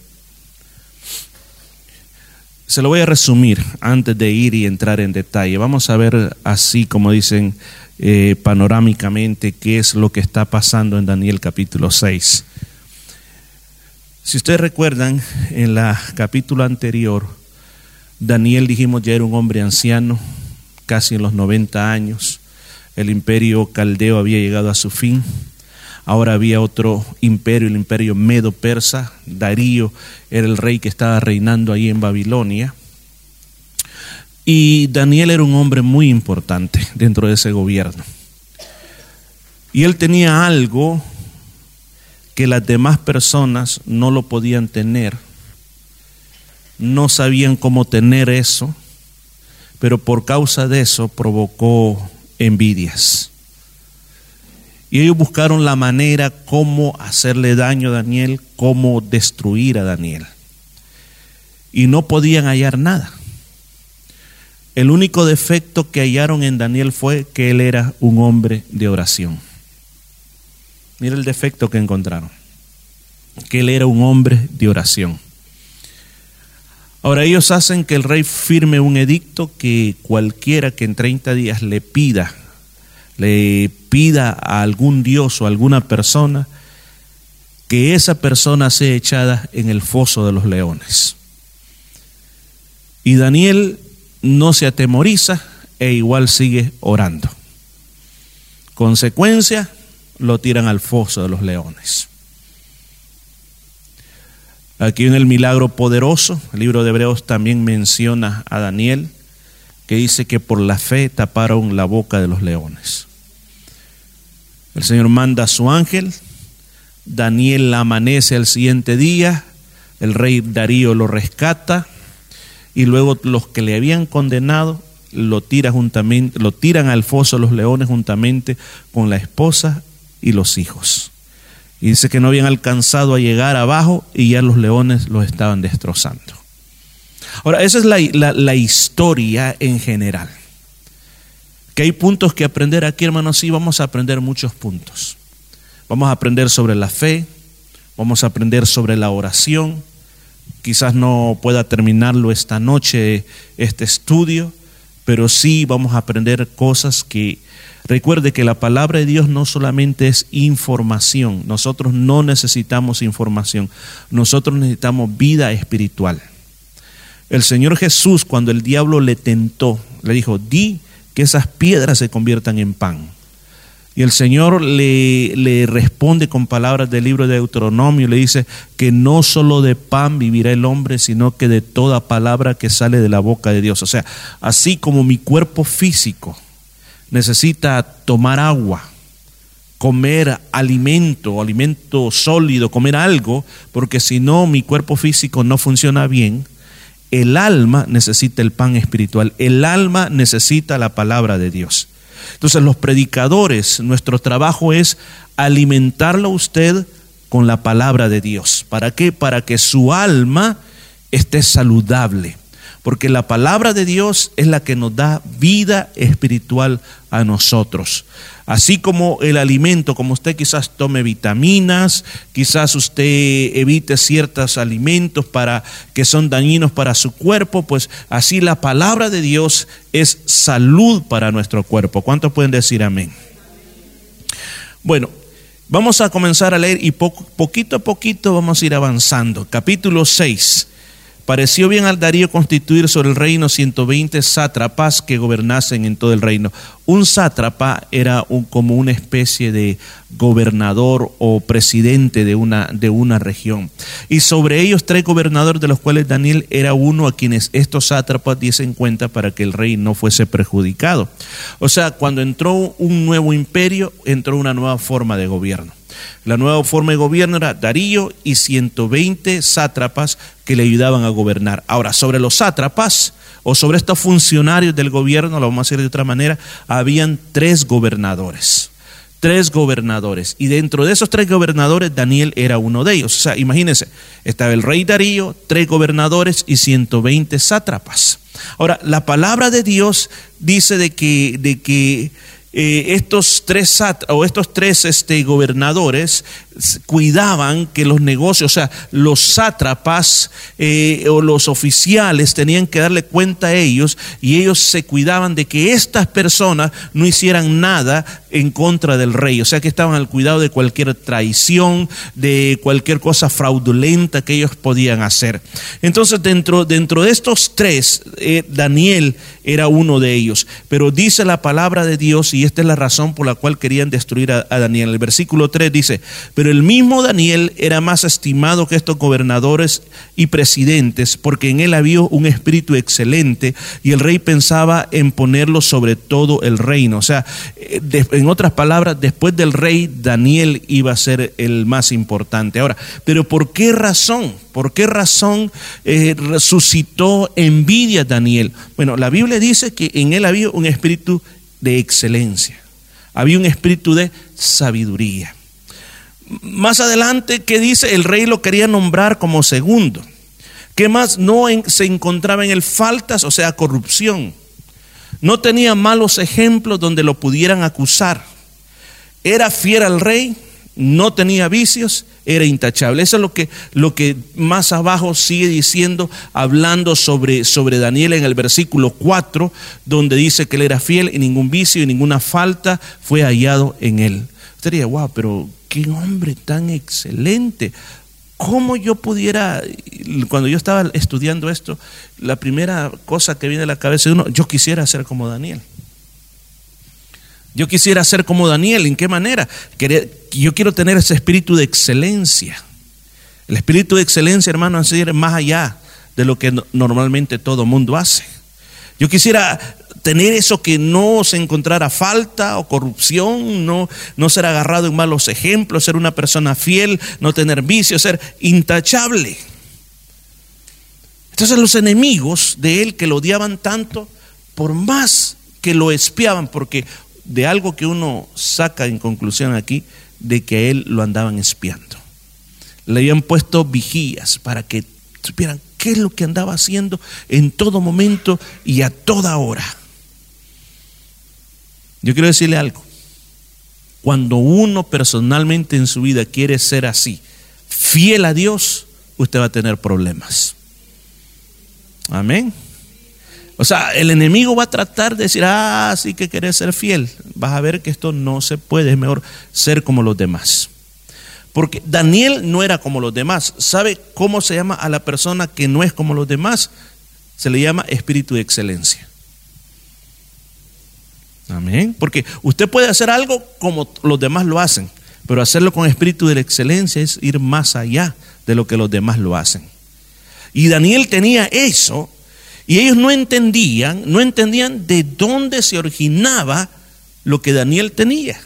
Se lo voy a resumir antes de ir y entrar en detalle. Vamos a ver así como dicen eh, panorámicamente qué es lo que está pasando en Daniel capítulo 6. Si ustedes recuerdan, en la capítulo anterior, Daniel dijimos ya era un hombre anciano, casi en los 90 años. El imperio caldeo había llegado a su fin. Ahora había otro imperio, el imperio medo-persa. Darío era el rey que estaba reinando ahí en Babilonia. Y Daniel era un hombre muy importante dentro de ese gobierno. Y él tenía algo que las demás personas no lo podían tener. No sabían cómo tener eso, pero por causa de eso provocó envidias. Y ellos buscaron la manera cómo hacerle daño a Daniel, cómo destruir a Daniel. Y no podían hallar nada. El único defecto que hallaron en Daniel fue que él era un hombre de oración. Mira el defecto que encontraron. Que él era un hombre de oración. Ahora ellos hacen que el rey firme un edicto que cualquiera que en 30 días le pida, le pida a algún dios o alguna persona, que esa persona sea echada en el foso de los leones. Y Daniel no se atemoriza e igual sigue orando. Consecuencia, lo tiran al foso de los leones. Aquí en el milagro poderoso, el libro de Hebreos también menciona a Daniel, que dice que por la fe taparon la boca de los leones. El Señor manda a su ángel, Daniel amanece al siguiente día, el rey Darío lo rescata y luego los que le habían condenado lo, tira juntamente, lo tiran al foso los leones juntamente con la esposa y los hijos. Y dice que no habían alcanzado a llegar abajo y ya los leones los estaban destrozando. Ahora, esa es la, la, historia en general. Que hay puntos que aprender aquí, hermanos, sí, vamos a aprender muchos puntos. Vamos a aprender sobre la fe, vamos a aprender sobre la oración. Quizás no pueda terminarlo esta noche, este estudio, pero sí vamos a aprender cosas que Recuerde que la palabra de Dios no solamente es información, nosotros no necesitamos información, nosotros necesitamos vida espiritual. El Señor Jesús cuando el diablo le tentó, le dijo, di que esas piedras se conviertan en pan. Y el Señor le, le, responde con palabras del libro de Deuteronomio, le dice que no solo de pan vivirá el hombre, sino que de toda palabra que sale de la boca de Dios. O sea, así como mi cuerpo físico necesita tomar agua, comer alimento, alimento sólido, comer algo, porque si no mi cuerpo físico no funciona bien. El alma necesita el pan espiritual, el alma necesita la palabra de Dios. Entonces los predicadores, nuestro trabajo es alimentarlo a usted con la palabra de Dios. ¿Para qué? Para que su alma esté saludable porque la palabra de Dios es la que nos da vida espiritual a nosotros. Así como el alimento, como usted quizás tome vitaminas, quizás usted evite ciertos alimentos para que son dañinos para su cuerpo, pues así la palabra de Dios es salud para nuestro cuerpo. ¿Cuántos pueden decir amén? Bueno, vamos a comenzar a leer y poquito a poquito vamos a ir avanzando. Capítulo 6 pareció bien al Darío constituir sobre el reino 120 sátrapas que gobernasen en todo el reino. Un sátrapa era como una especie de gobernador o presidente de una, de una región. Y sobre ellos tres gobernadores, de los cuales Daniel era uno a quienes estos sátrapas diesen cuenta para que el rey no fuese perjudicado. O sea, cuando entró un nuevo imperio, entró una nueva forma de gobierno. La nueva forma de gobierno era Darío y 120 sátrapas que le ayudaban a gobernar. Ahora, sobre los sátrapas o sobre estos funcionarios del gobierno, lo vamos a hacer de otra manera, habían tres gobernadores. Tres gobernadores. Y dentro de esos tres gobernadores, Daniel era uno de ellos. O sea, imagínense, estaba el rey Darío, tres gobernadores y 120 sátrapas. Ahora, la palabra de Dios dice de que, de que eh, estos tres o estos tres este, gobernadores cuidaban que los negocios, o sea, los sátrapas eh, o los oficiales tenían que darle cuenta a ellos y ellos se cuidaban de que estas personas no hicieran nada en contra del rey, o sea que estaban al cuidado de cualquier traición, de cualquier cosa fraudulenta que ellos podían hacer. Entonces dentro, dentro de estos tres, eh, Daniel era uno de ellos, pero dice la palabra de Dios esta es la razón por la cual querían destruir a, Daniel. El versículo 3 dice, pero el mismo Daniel era más estimado que estos gobernadores y presidentes, porque en él había un espíritu excelente y el rey pensaba en ponerlo sobre todo el reino. O sea, eh, en otras palabras, después del rey, Daniel iba a ser el más importante. Ahora, pero ¿por qué razón? ¿Por qué razón eh, resucitó envidia Daniel? Bueno, la Biblia dice que en él había un espíritu de excelencia, había un espíritu de sabiduría. Más adelante, ¿qué dice? El rey lo quería nombrar como segundo. ¿Qué más? No se encontraba en él faltas, o sea, corrupción. No tenía malos ejemplos donde lo pudieran acusar. Era fiel al rey, no tenía vicios, era intachable. Eso es lo que, lo que más abajo sigue diciendo, hablando sobre, sobre Daniel en el versículo 4, donde dice que él era fiel y ningún vicio y ninguna falta fue hallado en él. Usted diría, wow, pero qué hombre tan excelente. ¿Cómo yo pudiera, cuando yo estaba estudiando esto, la primera cosa que viene a la cabeza de uno, yo quisiera ser como Daniel. Yo quisiera ser como Daniel, ¿en qué manera? Yo quiero tener ese espíritu de excelencia. El espíritu de excelencia, hermano, es más allá de lo que normalmente todo mundo hace. Yo quisiera tener eso que no se encontrara falta o corrupción, no, no ser agarrado en malos ejemplos, ser una persona fiel, no tener vicio, ser intachable. Entonces los enemigos de él que lo odiaban tanto, por más que lo espiaban, porque de algo que uno saca en conclusión aquí, de que él lo andaban espiando. Le habían puesto vigías para que supieran qué es lo que andaba haciendo en todo momento y a toda hora. Yo quiero decirle algo. Cuando uno personalmente en su vida quiere ser así, fiel a Dios, usted va a tener problemas. Amén. O sea, el enemigo va a tratar de decir, ah, sí que querés ser fiel. Vas a ver que esto no se puede, es mejor ser como los demás. Porque Daniel no era como los demás. ¿Sabe cómo se llama a la persona que no es como los demás? Se le llama espíritu de excelencia. Amén. Porque usted puede hacer algo como los demás lo hacen, pero hacerlo con espíritu de excelencia es ir más allá de lo que los demás lo hacen. Y Daniel tenía eso y ellos no entendían, no entendían de dónde se originaba lo que Daniel tenía.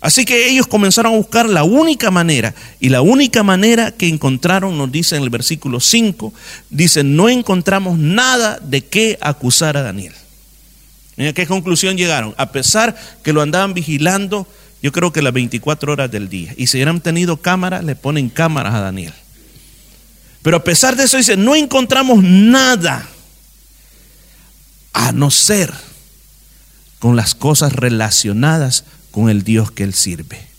Así que ellos comenzaron a buscar la única manera, y la única manera que encontraron, nos dice en el versículo 5, dice, no encontramos nada de qué acusar a Daniel. ¿A qué conclusión llegaron? A pesar que lo andaban vigilando, yo creo que las 24 horas del día. Y si hubieran tenido cámaras, le ponen cámaras a Daniel. Pero a pesar de eso, dice, no encontramos nada a no ser con las cosas relacionadas con el Dios que él sirve.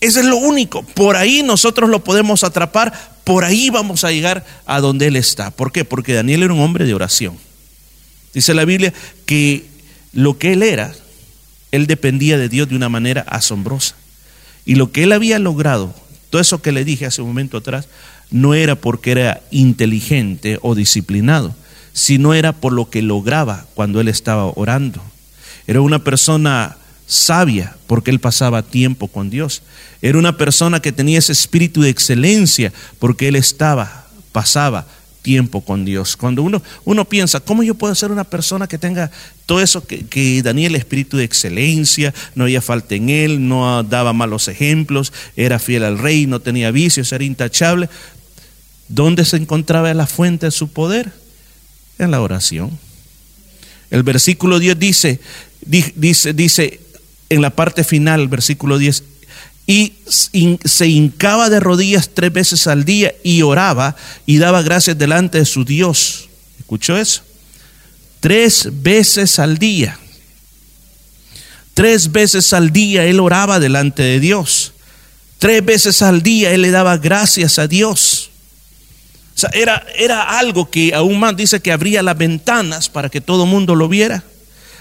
Eso es lo único. Por ahí nosotros lo podemos atrapar, por ahí vamos a llegar a donde él está. ¿Por qué? Porque Daniel era un hombre de oración. Dice la Biblia que lo que él era, él dependía de Dios de una manera asombrosa. Y lo que él había logrado, todo eso que le dije hace un momento atrás, no era porque era inteligente o disciplinado, sino era por lo que lograba cuando él estaba orando. Era una persona sabia porque él pasaba tiempo con Dios. Era una persona que tenía ese espíritu de excelencia porque él estaba, pasaba tiempo con Dios. Cuando uno, uno piensa, ¿cómo yo puedo ser una persona que tenga todo eso que, que Daniel, espíritu de excelencia, no había falta en él, no daba malos ejemplos, era fiel al rey, no tenía vicios, era intachable? ¿Dónde se encontraba la fuente de su poder? En la oración. El versículo 10 dice, dice, dice en la parte final, versículo 10, y se hincaba de rodillas tres veces al día y oraba y daba gracias delante de su Dios. ¿Escuchó eso? Tres veces al día. Tres veces al día él oraba delante de Dios. Tres veces al día él le daba gracias a Dios. Era, era algo que aún más dice que abría las ventanas para que todo mundo lo viera.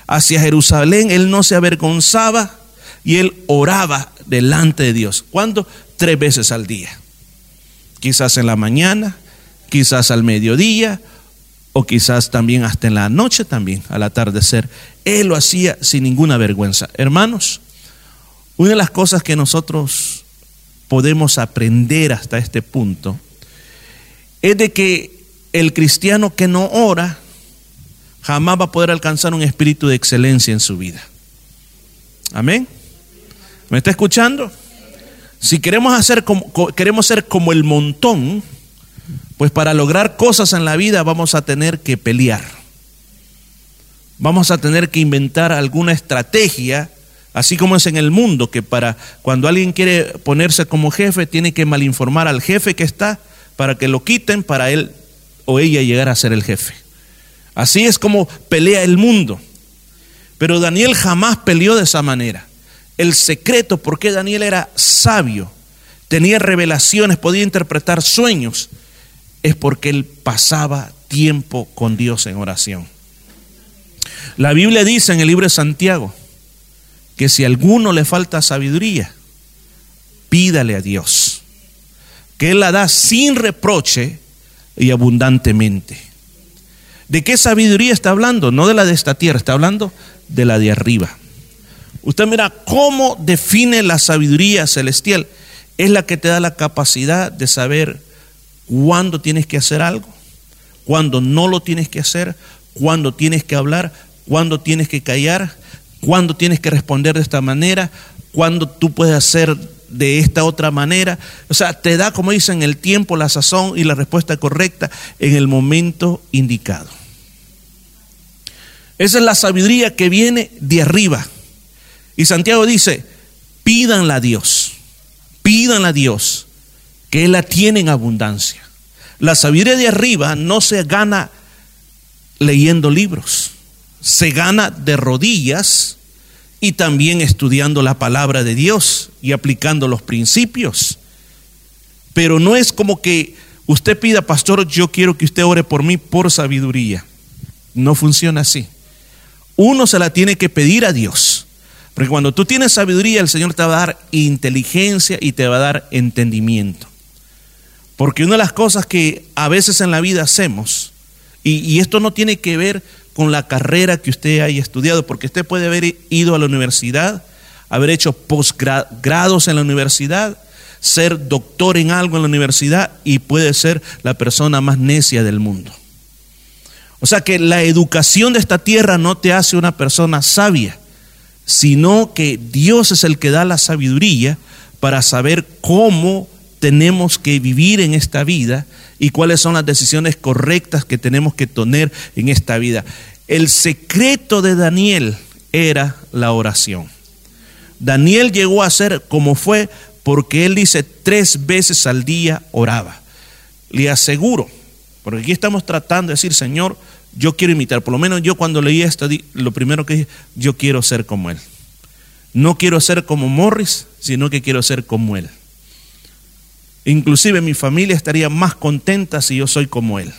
Hacia Jerusalén él no se avergonzaba y él oraba delante de Dios. ¿Cuándo? Tres veces al día. Quizás en la mañana, quizás al mediodía o quizás también hasta en la noche también, al atardecer. Él lo hacía sin ninguna vergüenza. Hermanos, una de las cosas que nosotros podemos aprender hasta este punto es de que el cristiano que no ora jamás va a poder alcanzar un espíritu de excelencia en su vida. Amén. ¿Me está escuchando? Si queremos, hacer como, queremos ser como el montón, pues para lograr cosas en la vida vamos a tener que pelear. Vamos a tener que inventar alguna estrategia, así como es en el mundo, que para cuando alguien quiere ponerse como jefe, tiene que malinformar al jefe que está para que lo quiten para él o ella llegar a ser el jefe. Así es como pelea el mundo. Pero Daniel jamás peleó de esa manera el secreto por qué Daniel era sabio, tenía revelaciones, podía interpretar sueños, es porque él pasaba tiempo con Dios en oración. La Biblia dice en el libro de Santiago que si a alguno le falta sabiduría, pídale a Dios, que Él la da sin reproche y abundantemente. ¿De qué sabiduría está hablando? No de la de esta tierra, está hablando de la de arriba. Usted mira cómo define la sabiduría celestial. Es la que te da la capacidad de saber cuándo tienes que hacer algo, cuándo no lo tienes que hacer, cuándo tienes que hablar, cuándo tienes que callar, cuándo tienes que responder de esta manera, cuándo tú puedes hacer de esta otra manera. O sea, te da, como dicen, el tiempo, la sazón y la respuesta correcta en el momento indicado. Esa es la sabiduría que viene de arriba. Y Santiago dice, pídanla a Dios, pídanla a Dios, que Él la tiene en abundancia. La sabiduría de arriba no se gana leyendo libros, se gana de rodillas y también estudiando la palabra de Dios y aplicando los principios. Pero no es como que usted pida, pastor, yo quiero que usted ore por mí por sabiduría. No funciona así. Uno se la tiene que pedir a Dios. Porque cuando tú tienes sabiduría, el Señor te va a dar inteligencia y te va a dar entendimiento. Porque una de las cosas que a veces en la vida hacemos, y, esto no tiene que ver con la carrera que usted haya estudiado, porque usted puede haber ido a la universidad, haber hecho posgrados en la universidad, ser doctor en algo en la universidad y puede ser la persona más necia del mundo. O sea que la educación de esta tierra no te hace una persona sabia sino que Dios es el que da la sabiduría para saber cómo tenemos que vivir en esta vida y cuáles son las decisiones correctas que tenemos que tener en esta vida. El secreto de Daniel era la oración. Daniel llegó a ser como fue porque él dice tres veces al día oraba. Le aseguro, porque aquí estamos tratando de decir, Señor, yo quiero imitar. Por lo menos yo cuando leí esto, lo primero que dije, yo quiero ser como él. No quiero ser como Morris, sino que quiero ser como él. Inclusive mi familia estaría más contenta si yo soy como él.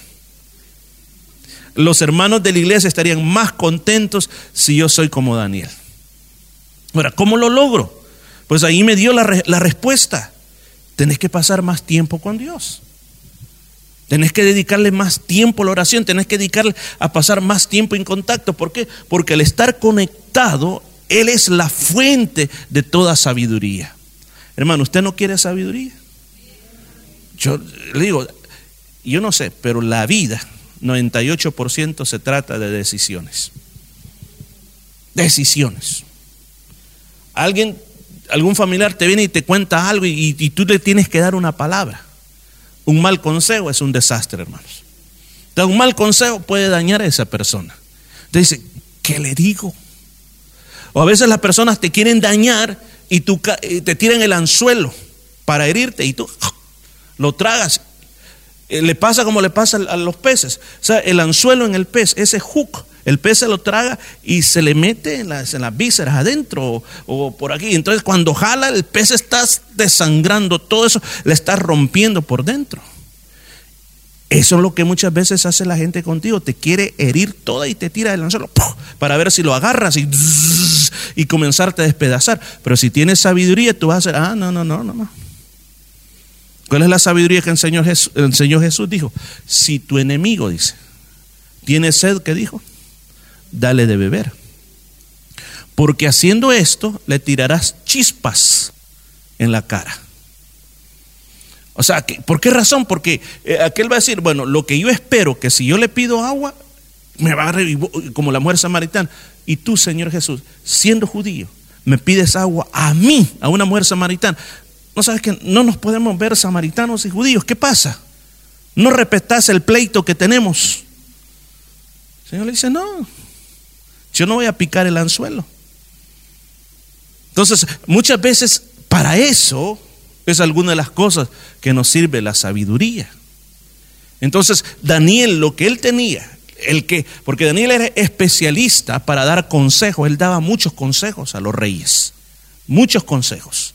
Los hermanos de la iglesia estarían más contentos si yo soy como Daniel. Ahora, ¿cómo lo logro? Pues ahí me dio la, la respuesta. Tenés que pasar más tiempo con Dios. Tenés que dedicarle más tiempo a la oración, tenés que dedicarle a pasar más tiempo en contacto. ¿Por qué? Porque al estar conectado, Él es la fuente de toda sabiduría. Hermano, ¿usted no quiere sabiduría? Yo le digo, yo no sé, pero la vida, 98% se trata de decisiones. Decisiones. Alguien, algún familiar te viene y te cuenta algo y, tú le tienes que dar una palabra. Un mal consejo es un desastre, hermanos. Entonces, un mal consejo puede dañar a esa persona. Entonces dice, ¿qué le digo? O a veces las personas te quieren dañar y te tiran el anzuelo para herirte y tú lo tragas. Eh, le pasa como le pasa a los peces. O sea, el anzuelo en el pez, ese hook, el pez se lo traga y se le mete en las, en las vísceras adentro o, por aquí. Entonces cuando jala, el pez está desangrando, todo eso le está rompiendo por dentro. Eso es lo que muchas veces hace la gente contigo. Te quiere herir toda y te tira el anzuelo para ver si lo agarras y, y comenzarte a despedazar. Pero si tienes sabiduría, tú vas a hacer, ah, no, no, no, no, no. ¿Cuál es la sabiduría que enseñó Jesús? Jesús? Dijo, si tu enemigo dice, tiene sed, ¿qué dijo? Dale de beber. Porque haciendo esto le tirarás chispas en la cara. O sea, ¿por qué razón? Porque eh, aquel va a decir, bueno, lo que yo espero que si yo le pido agua, me va a revivir, como la mujer samaritana. Y tú, Señor Jesús, siendo judío, me pides agua a mí, a una mujer samaritana. No sabes que no nos podemos ver samaritanos y judíos. ¿Qué pasa? No respetas el pleito que tenemos. El Señor le dice, no, yo no voy a picar el anzuelo. Entonces, muchas veces para eso es alguna de las cosas que nos sirve la sabiduría. Entonces, Daniel, lo que él tenía, el que, porque Daniel era especialista para dar consejos, él daba muchos consejos a los reyes, muchos consejos.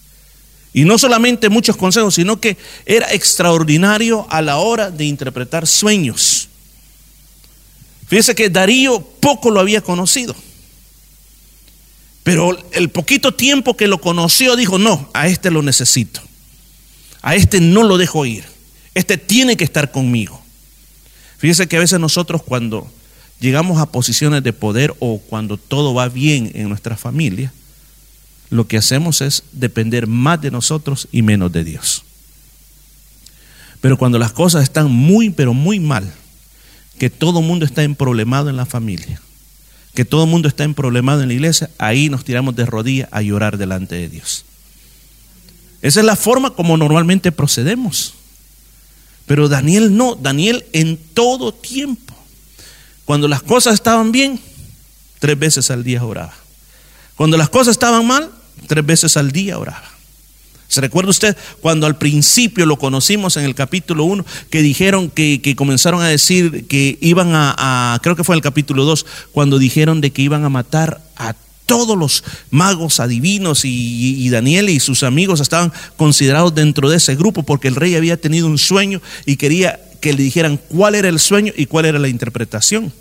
Y no solamente muchos consejos, sino que era extraordinario a la hora de interpretar sueños. Fíjese que Darío poco lo había conocido. Pero el poquito tiempo que lo conoció dijo, no, a este lo necesito. A este no lo dejo ir. Este tiene que estar conmigo. Fíjese que a veces nosotros cuando llegamos a posiciones de poder o cuando todo va bien en nuestra familia, lo que hacemos es depender más de nosotros y menos de Dios. Pero cuando las cosas están muy, pero muy mal, que todo el mundo está emproblemado en la familia, que todo el mundo está emproblemado en la iglesia, ahí nos tiramos de rodillas a llorar delante de Dios. Esa es la forma como normalmente procedemos. Pero Daniel no, Daniel en todo tiempo, cuando las cosas estaban bien, tres veces al día oraba. Cuando las cosas estaban mal, tres veces al día oraba. ¿Se recuerda usted cuando al principio lo conocimos en el capítulo 1 que dijeron que, que, comenzaron a decir que iban a, creo que fue en el capítulo 2, cuando dijeron de que iban a matar a todos los magos adivinos y, y, Daniel y sus amigos estaban considerados dentro de ese grupo porque el rey había tenido un sueño y quería que le dijeran cuál era el sueño y cuál era la interpretación.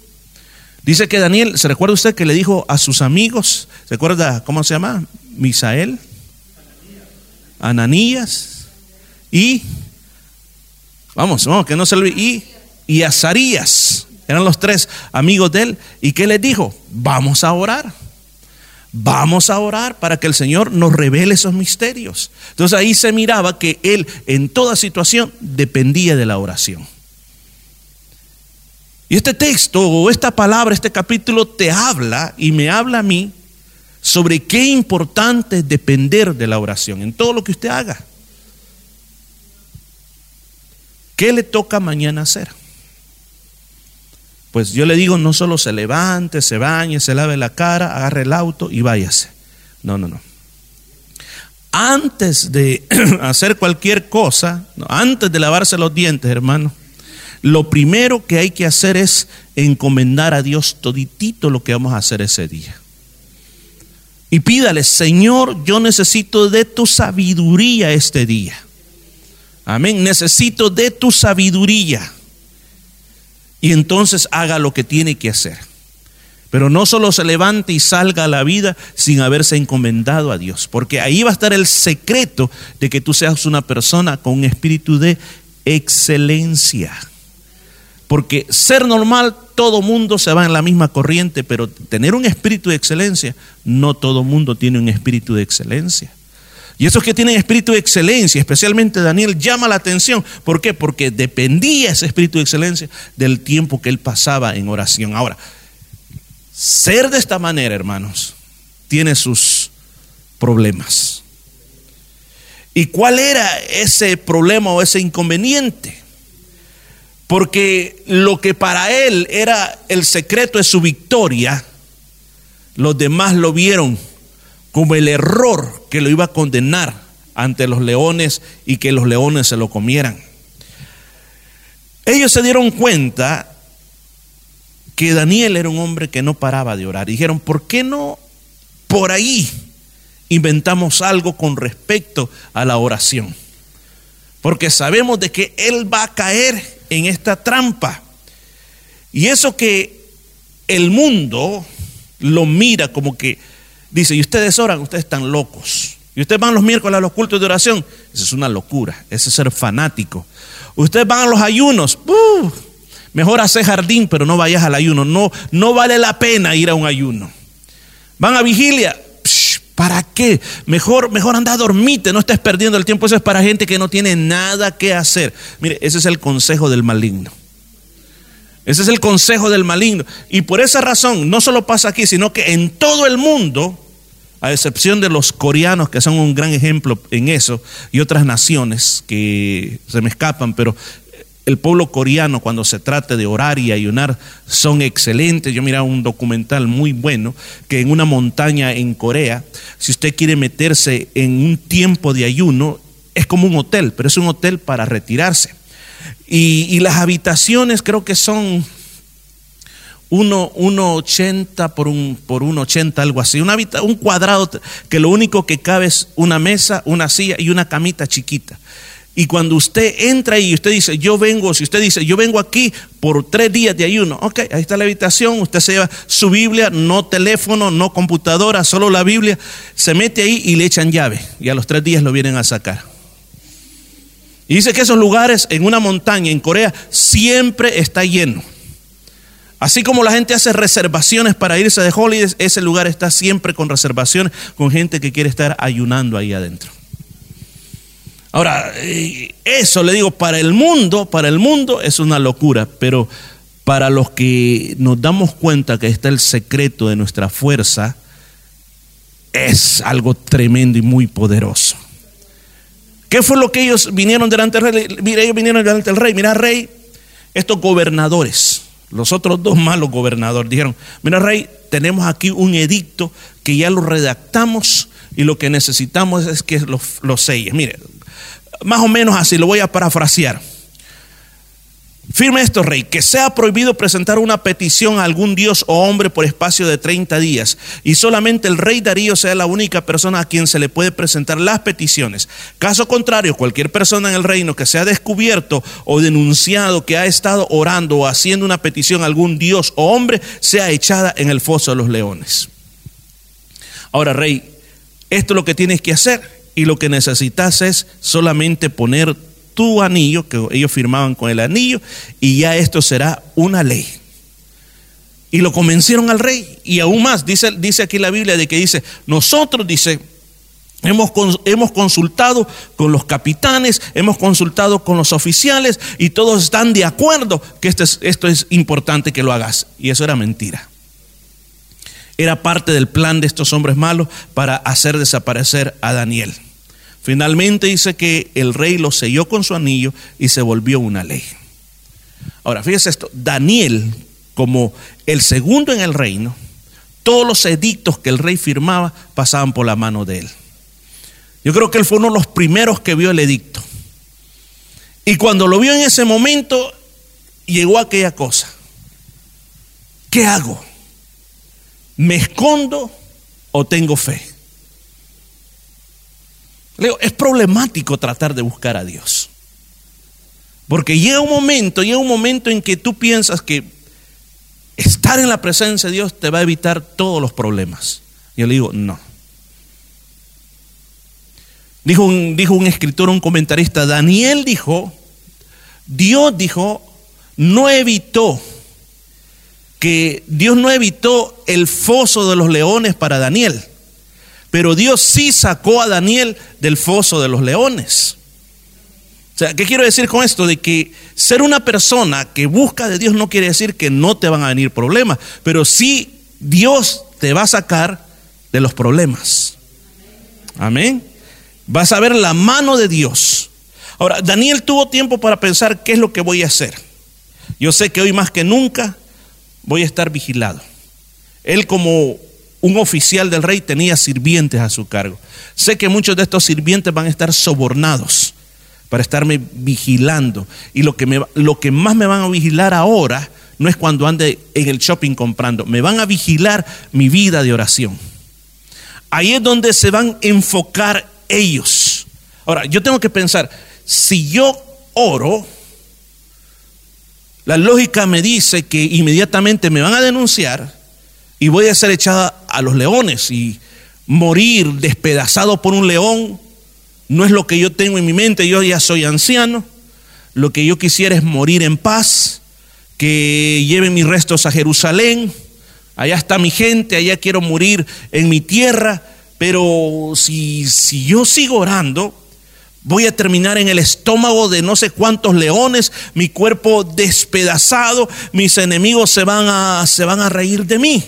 Dice que Daniel, ¿se recuerda usted que le dijo a sus amigos, ¿se acuerda cómo se llama? Misael, Ananías y, vamos, vamos, que no se olvide, y, y Azarías, eran los tres amigos de él, y ¿qué les dijo? Vamos a orar. Vamos a orar para que el Señor nos revele esos misterios. Entonces ahí se miraba que él en toda situación dependía de la oración. Y este texto o esta palabra, este capítulo te habla y me habla a mí sobre qué importante es depender de la oración en todo lo que usted haga. ¿Qué le toca mañana hacer? Pues yo le digo, no solo se levante, se bañe, se lave la cara, agarre el auto y váyase. No, no, no. Antes de (clears throat) hacer cualquier cosa, antes de lavarse los dientes, hermano, lo primero que hay que hacer es encomendar a Dios toditito lo que vamos a hacer ese día. Y pídale, Señor, yo necesito de tu sabiduría este día. Amén, necesito de tu sabiduría. Y entonces haga lo que tiene que hacer. Pero no solo se levante y salga a la vida sin haberse encomendado a Dios, porque ahí va a estar el secreto de que tú seas una persona con un espíritu de excelencia. Porque ser normal, todo mundo se va en la misma corriente, pero tener un espíritu de excelencia, no todo mundo tiene un espíritu de excelencia. Y esos que tienen espíritu de excelencia, especialmente Daniel, llama la atención. ¿Por qué? Porque dependía ese espíritu de excelencia del tiempo que él pasaba en oración. Ahora, ser de esta manera, hermanos, tiene sus problemas. ¿Y cuál era ese problema o ese inconveniente? Porque lo que para él era el secreto de su victoria, los demás lo vieron como el error que lo iba a condenar ante los leones y que los leones se lo comieran. Ellos se dieron cuenta que Daniel era un hombre que no paraba de orar. Dijeron, ¿por qué no por ahí inventamos algo con respecto a la oración? Porque sabemos de que él va a caer en esta trampa. Y eso que el mundo lo mira como que Dice, y ustedes oran, ustedes están locos. Y ustedes van los miércoles a los cultos de oración. Eso es una locura, ese es ser fanático. Ustedes van a los ayunos. ¡uh! mejor hacer jardín, pero no vayas al ayuno. No, no vale la pena ir a un ayuno. Van a vigilia. ¿Para qué? Mejor, mejor anda a dormirte, no estés perdiendo el tiempo. Eso es para gente que no tiene nada que hacer. Mire, ese es el consejo del maligno. Ese es el consejo del maligno. Y por esa razón, no solo pasa aquí, sino que en todo el mundo, a excepción de los coreanos, que son un gran ejemplo en eso, y otras naciones que se me escapan, pero el pueblo coreano cuando se trata de orar y ayunar son excelentes. Yo miraba un documental muy bueno que en una montaña en Corea, si usted quiere meterse en un tiempo de ayuno, es como un hotel, pero es un hotel para retirarse. Y, las habitaciones creo que son 1,80 por un, por 1,80, algo así. Un cuadrado que lo único que cabe es una mesa, una silla y una camita chiquita. Y cuando usted entra y usted dice, yo vengo, si usted dice, yo vengo aquí por tres días de ayuno, ok, ahí está la habitación, usted se lleva su Biblia, no teléfono, no computadora, solo la Biblia, se mete ahí y le echan llave y a los tres días lo vienen a sacar. Y dice que esos lugares en una montaña en Corea siempre está lleno. Así como la gente hace reservaciones para irse de holidays, ese lugar está siempre con reservaciones, con gente que quiere estar ayunando ahí adentro. Ahora, eh, eso le digo, para el mundo, para el mundo es una locura, pero para los que nos damos cuenta que está el secreto de nuestra fuerza, es algo tremendo y muy poderoso. ¿Qué fue lo que ellos vinieron delante del rey? Mira, ellos vinieron delante del rey. Mira, rey, estos gobernadores, los otros dos malos gobernadores, dijeron, mira, rey, tenemos aquí un edicto que ya lo redactamos y lo que necesitamos es que lo, lo selle. Mire, más o menos así, lo voy a parafrasear. Firme esto, rey, que sea prohibido presentar una petición a algún dios o hombre por espacio de 30 días y solamente el rey Darío sea la única persona a quien se le puede presentar las peticiones. Caso contrario, cualquier persona en el reino que sea descubierto o denunciado que ha estado orando o haciendo una petición a algún dios o hombre sea echada en el foso de los leones. Ahora, rey, esto es lo que tienes que hacer y lo que necesitas es solamente poner tu anillo, que ellos firmaban con el anillo, y ya esto será una ley. Y lo convencieron al rey. Y aún más, dice, dice aquí la Biblia de que dice, nosotros, dice, Hemos, hemos, consultado con los capitanes, hemos consultado con los oficiales y todos están de acuerdo que esto es, esto es importante que lo hagas. Y eso era mentira. Era parte del plan de estos hombres malos para hacer desaparecer a Daniel. Finalmente dice que el rey lo selló con su anillo y se volvió una ley. Ahora, fíjese esto, Daniel, como el segundo en el reino, todos los edictos que el rey firmaba pasaban por la mano de él. Yo creo que él fue uno de los primeros que vio el edicto. Y cuando lo vio en ese momento, llegó aquella cosa. ¿Qué hago? ¿Me escondo o tengo fe? Leo, es problemático tratar de buscar a Dios. Porque llega un momento, llega un momento en que tú piensas que estar en la presencia de Dios te va a evitar todos los problemas. Yo le digo, no. Dijo dijo un escritor, un comentarista, Daniel dijo, Dios dijo, no evitó que Dios no evitó el foso de los leones para Daniel, pero Dios sí sacó a Daniel del foso de los leones. O sea, ¿qué quiero decir con esto? De que ser una persona que busca de Dios no quiere decir que no te van a venir problemas, pero sí Dios te va a sacar de los problemas. Amén. Vas a ver la mano de Dios. Ahora, Daniel tuvo tiempo para pensar qué es lo que voy a hacer. Yo sé que hoy más que nunca voy a estar vigilado. Él como un oficial del rey tenía sirvientes a su cargo. Sé que muchos de estos sirvientes van a estar sobornados para estarme vigilando. Y lo que, me, lo que más me van a vigilar ahora no es cuando ande en el shopping comprando, me van a vigilar mi vida de oración. Ahí es donde se van a enfocar ellos. Ahora, yo tengo que pensar, si yo oro, la lógica me dice que inmediatamente me van a denunciar y voy a ser echada a los leones. Y morir despedazado por un león no es lo que yo tengo en mi mente, yo ya soy anciano, lo que yo quisiera es morir en paz, que lleven mis restos a Jerusalén, allá está mi gente, allá quiero morir en mi tierra, pero si, si yo sigo orando, voy a terminar en el estómago de no sé cuántos leones, mi cuerpo despedazado, mis enemigos se van a, se van a reír de mí.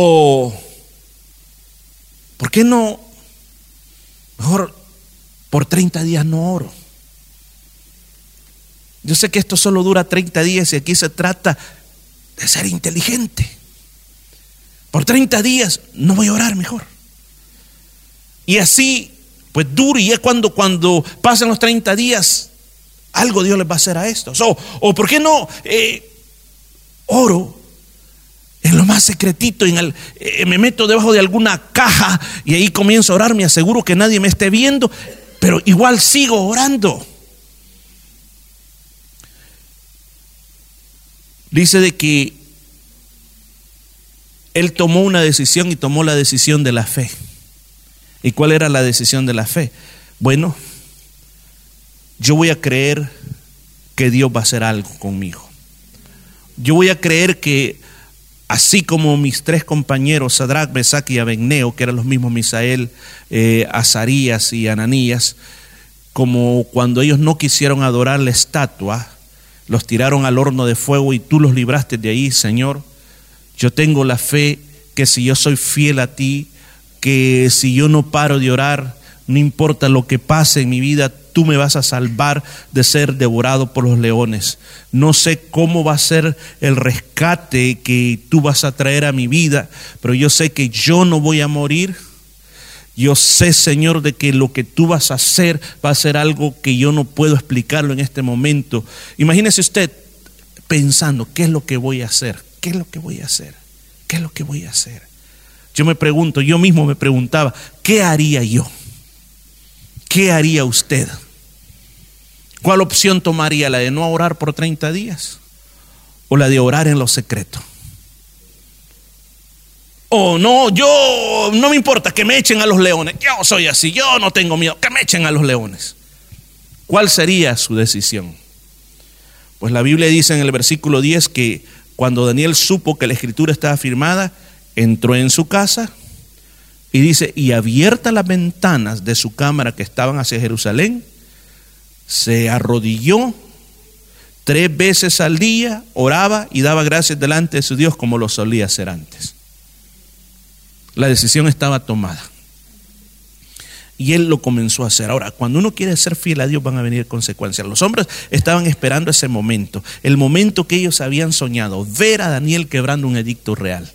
O, ¿por qué no? Mejor por 30 días no oro. Yo sé que esto solo dura 30 días y aquí se trata de ser inteligente. Por 30 días no voy a orar mejor. Y así, pues duro, y es cuando, cuando pasan los 30 días, algo Dios les va a hacer a estos. O, o ¿por qué no eh, oro en lo más secretito, en el, eh, me meto debajo de alguna caja y ahí comienzo a orar, me aseguro que nadie me esté viendo, pero igual sigo orando. Dice de que él tomó una decisión y tomó la decisión de la fe. ¿Y cuál era la decisión de la fe? Bueno, yo voy a creer que Dios va a hacer algo conmigo. Yo voy a creer que así como mis tres compañeros, Sadrach, Mesach y Abednego, que eran los mismos Misael, eh, Azarías y Ananías, como cuando ellos no quisieron adorar la estatua, los tiraron al horno de fuego y tú los libraste de ahí, Señor. Yo tengo la fe que si yo soy fiel a ti, que si yo no paro de orar, no importa lo que pase en mi vida, tú me vas a salvar de ser devorado por los leones. No sé cómo va a ser el rescate que tú vas a traer a mi vida, pero yo sé que yo no voy a morir. Yo sé, Señor, de que lo que tú vas a hacer va a ser algo que yo no puedo explicarlo en este momento. Imagínese usted pensando, ¿qué es lo que voy a hacer? ¿Qué es lo que voy a hacer? ¿Qué es lo que voy a hacer? Yo me pregunto, yo mismo me preguntaba, ¿qué haría yo? ¿Qué haría usted? ¿Cuál opción tomaría? ¿La de no orar por 30 días? ¿O la de orar en lo secreto? O no, yo no me importa que me echen a los leones. Yo soy así, yo no tengo miedo, que me echen a los leones. ¿Cuál sería su decisión? Pues la Biblia dice en el versículo 10 que cuando Daniel supo que la escritura estaba firmada, entró en su casa y dice, y abiertas las ventanas de su cámara que estaban hacia Jerusalén, se arrodilló tres veces al día, oraba y daba gracias delante de su Dios como lo solía hacer antes. La decisión estaba tomada. Y él lo comenzó a hacer. Ahora, cuando uno quiere ser fiel a Dios van a venir consecuencias. Los hombres estaban esperando ese momento, el momento que ellos habían soñado, ver a Daniel quebrando un edicto real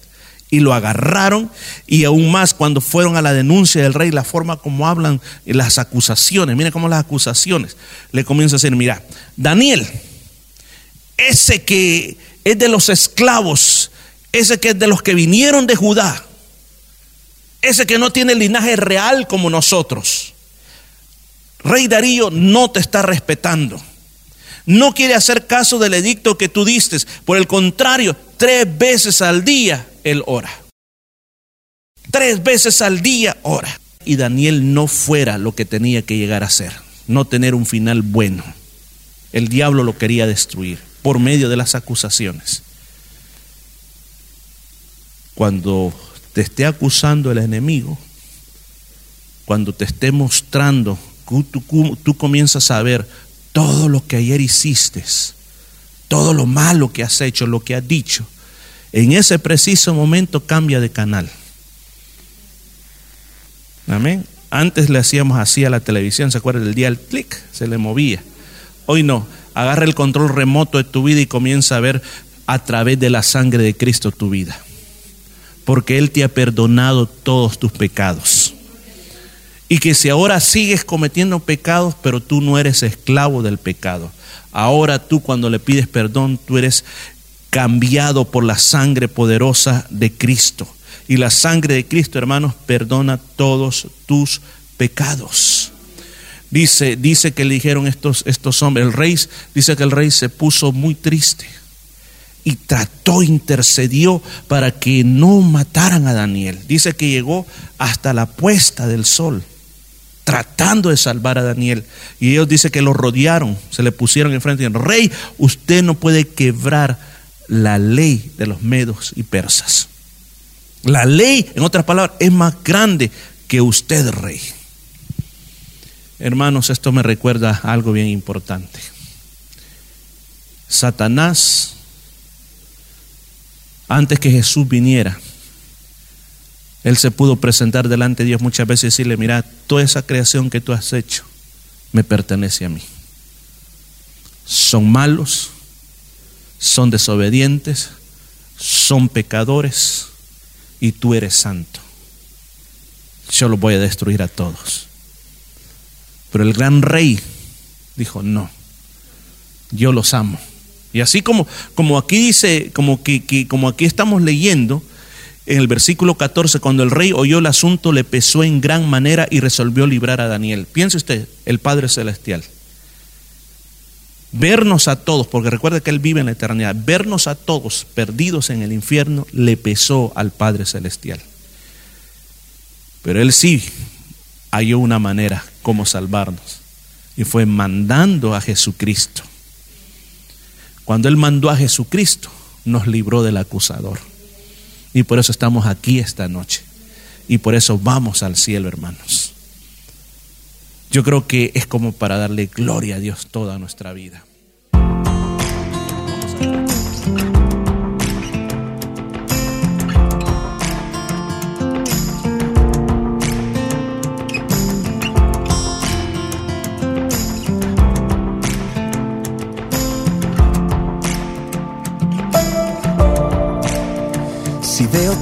y lo agarraron y aún más cuando fueron a la denuncia del rey, la forma como hablan las acusaciones, mire cómo las acusaciones le comienza a decir, mira, Daniel, ese que es de los esclavos, ese que es de los que vinieron de Judá, ese que no tiene linaje real como nosotros, Rey Darío no te está respetando. No quiere hacer caso del edicto que tú diste. Por el contrario, tres veces al día él ora. Tres veces al día ora. Y Daniel no fuera lo que tenía que llegar a ser, no tener un final bueno. el diablo lo quería destruir por medio de las acusaciones. Cuando te esté acusando el enemigo, cuando te esté mostrando, tú, comienzas a ver todo lo que ayer hiciste, todo lo malo que has hecho, lo que has dicho, en ese preciso momento cambia de canal. Amén. Antes le hacíamos así a la televisión, ¿se acuerda? El día el clic, se le movía. Hoy no, agarra el control remoto de tu vida y comienza a ver a través de la sangre de Cristo tu vida. Porque Él te ha perdonado todos tus pecados. Y que si ahora sigues cometiendo pecados, pero tú no eres esclavo del pecado. Ahora tú cuando le pides perdón, tú eres cambiado por la sangre poderosa de Cristo. Y la sangre de Cristo, hermanos, perdona todos tus pecados. Dice, dice que le dijeron estos, estos hombres, el rey, dice que el rey se puso muy triste y trató, intercedió para que no mataran a Daniel. Dice que llegó hasta la puesta del sol, tratando de salvar a Daniel. Y ellos dice que lo rodearon, se le pusieron enfrente y dijeron, rey, usted no puede quebrar la ley de los medos y persas. La ley, en otras palabras, es más grande que usted, rey. Hermanos, esto me recuerda algo bien importante. Satanás, antes que Jesús viniera, él se pudo presentar delante de Dios muchas veces y decirle, mira, toda esa creación que tú has hecho me pertenece a mí. Son malos, son desobedientes, son pecadores y tú eres santo. Yo los voy a destruir a todos. Pero el gran rey dijo, no, yo los amo. Y así como, como aquí dice, como, que, como aquí estamos leyendo, en el versículo 14, cuando el rey oyó el asunto, le pesó en gran manera y resolvió librar a Daniel. Piense usted, el Padre Celestial vernos a todos, porque recuerde que Él vive en la eternidad, vernos a todos perdidos en el infierno le pesó al Padre Celestial. Pero Él sí halló una manera como salvarnos y fue mandando a Jesucristo. Cuando Él mandó a Jesucristo, nos libró del acusador. Y por eso estamos aquí esta noche. Y por eso vamos al cielo, hermanos. Yo creo que es como para darle gloria a Dios toda nuestra vida. Si veo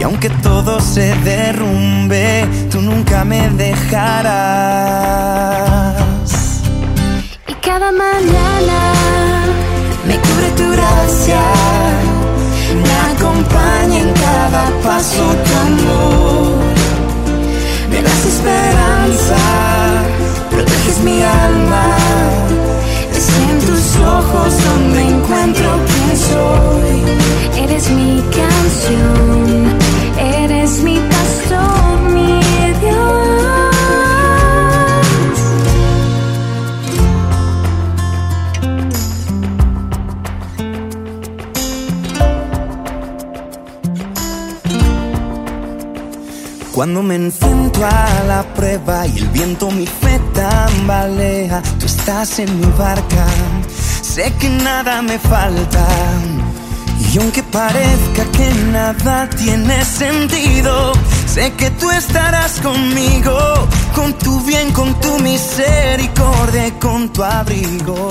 y aunque todo se derrumbe, tú nunca me dejarás. Y cada mañana me cubre tu gracia, me acompaña en cada paso tu amor. Me das esperanza, proteges mi alma. En tus ojos donde encuentro quién soy. Eres mi canción Eres mi pastor, mi Dios. Cuando me enfrento a la prueba y el viento mi fe tambalea, tú estás en mi barca, sé que nada me falta. Y aunque parezca que nada tiene sentido, sé que tú estarás conmigo, con tu bien, con tu misericordia, con tu abrigo,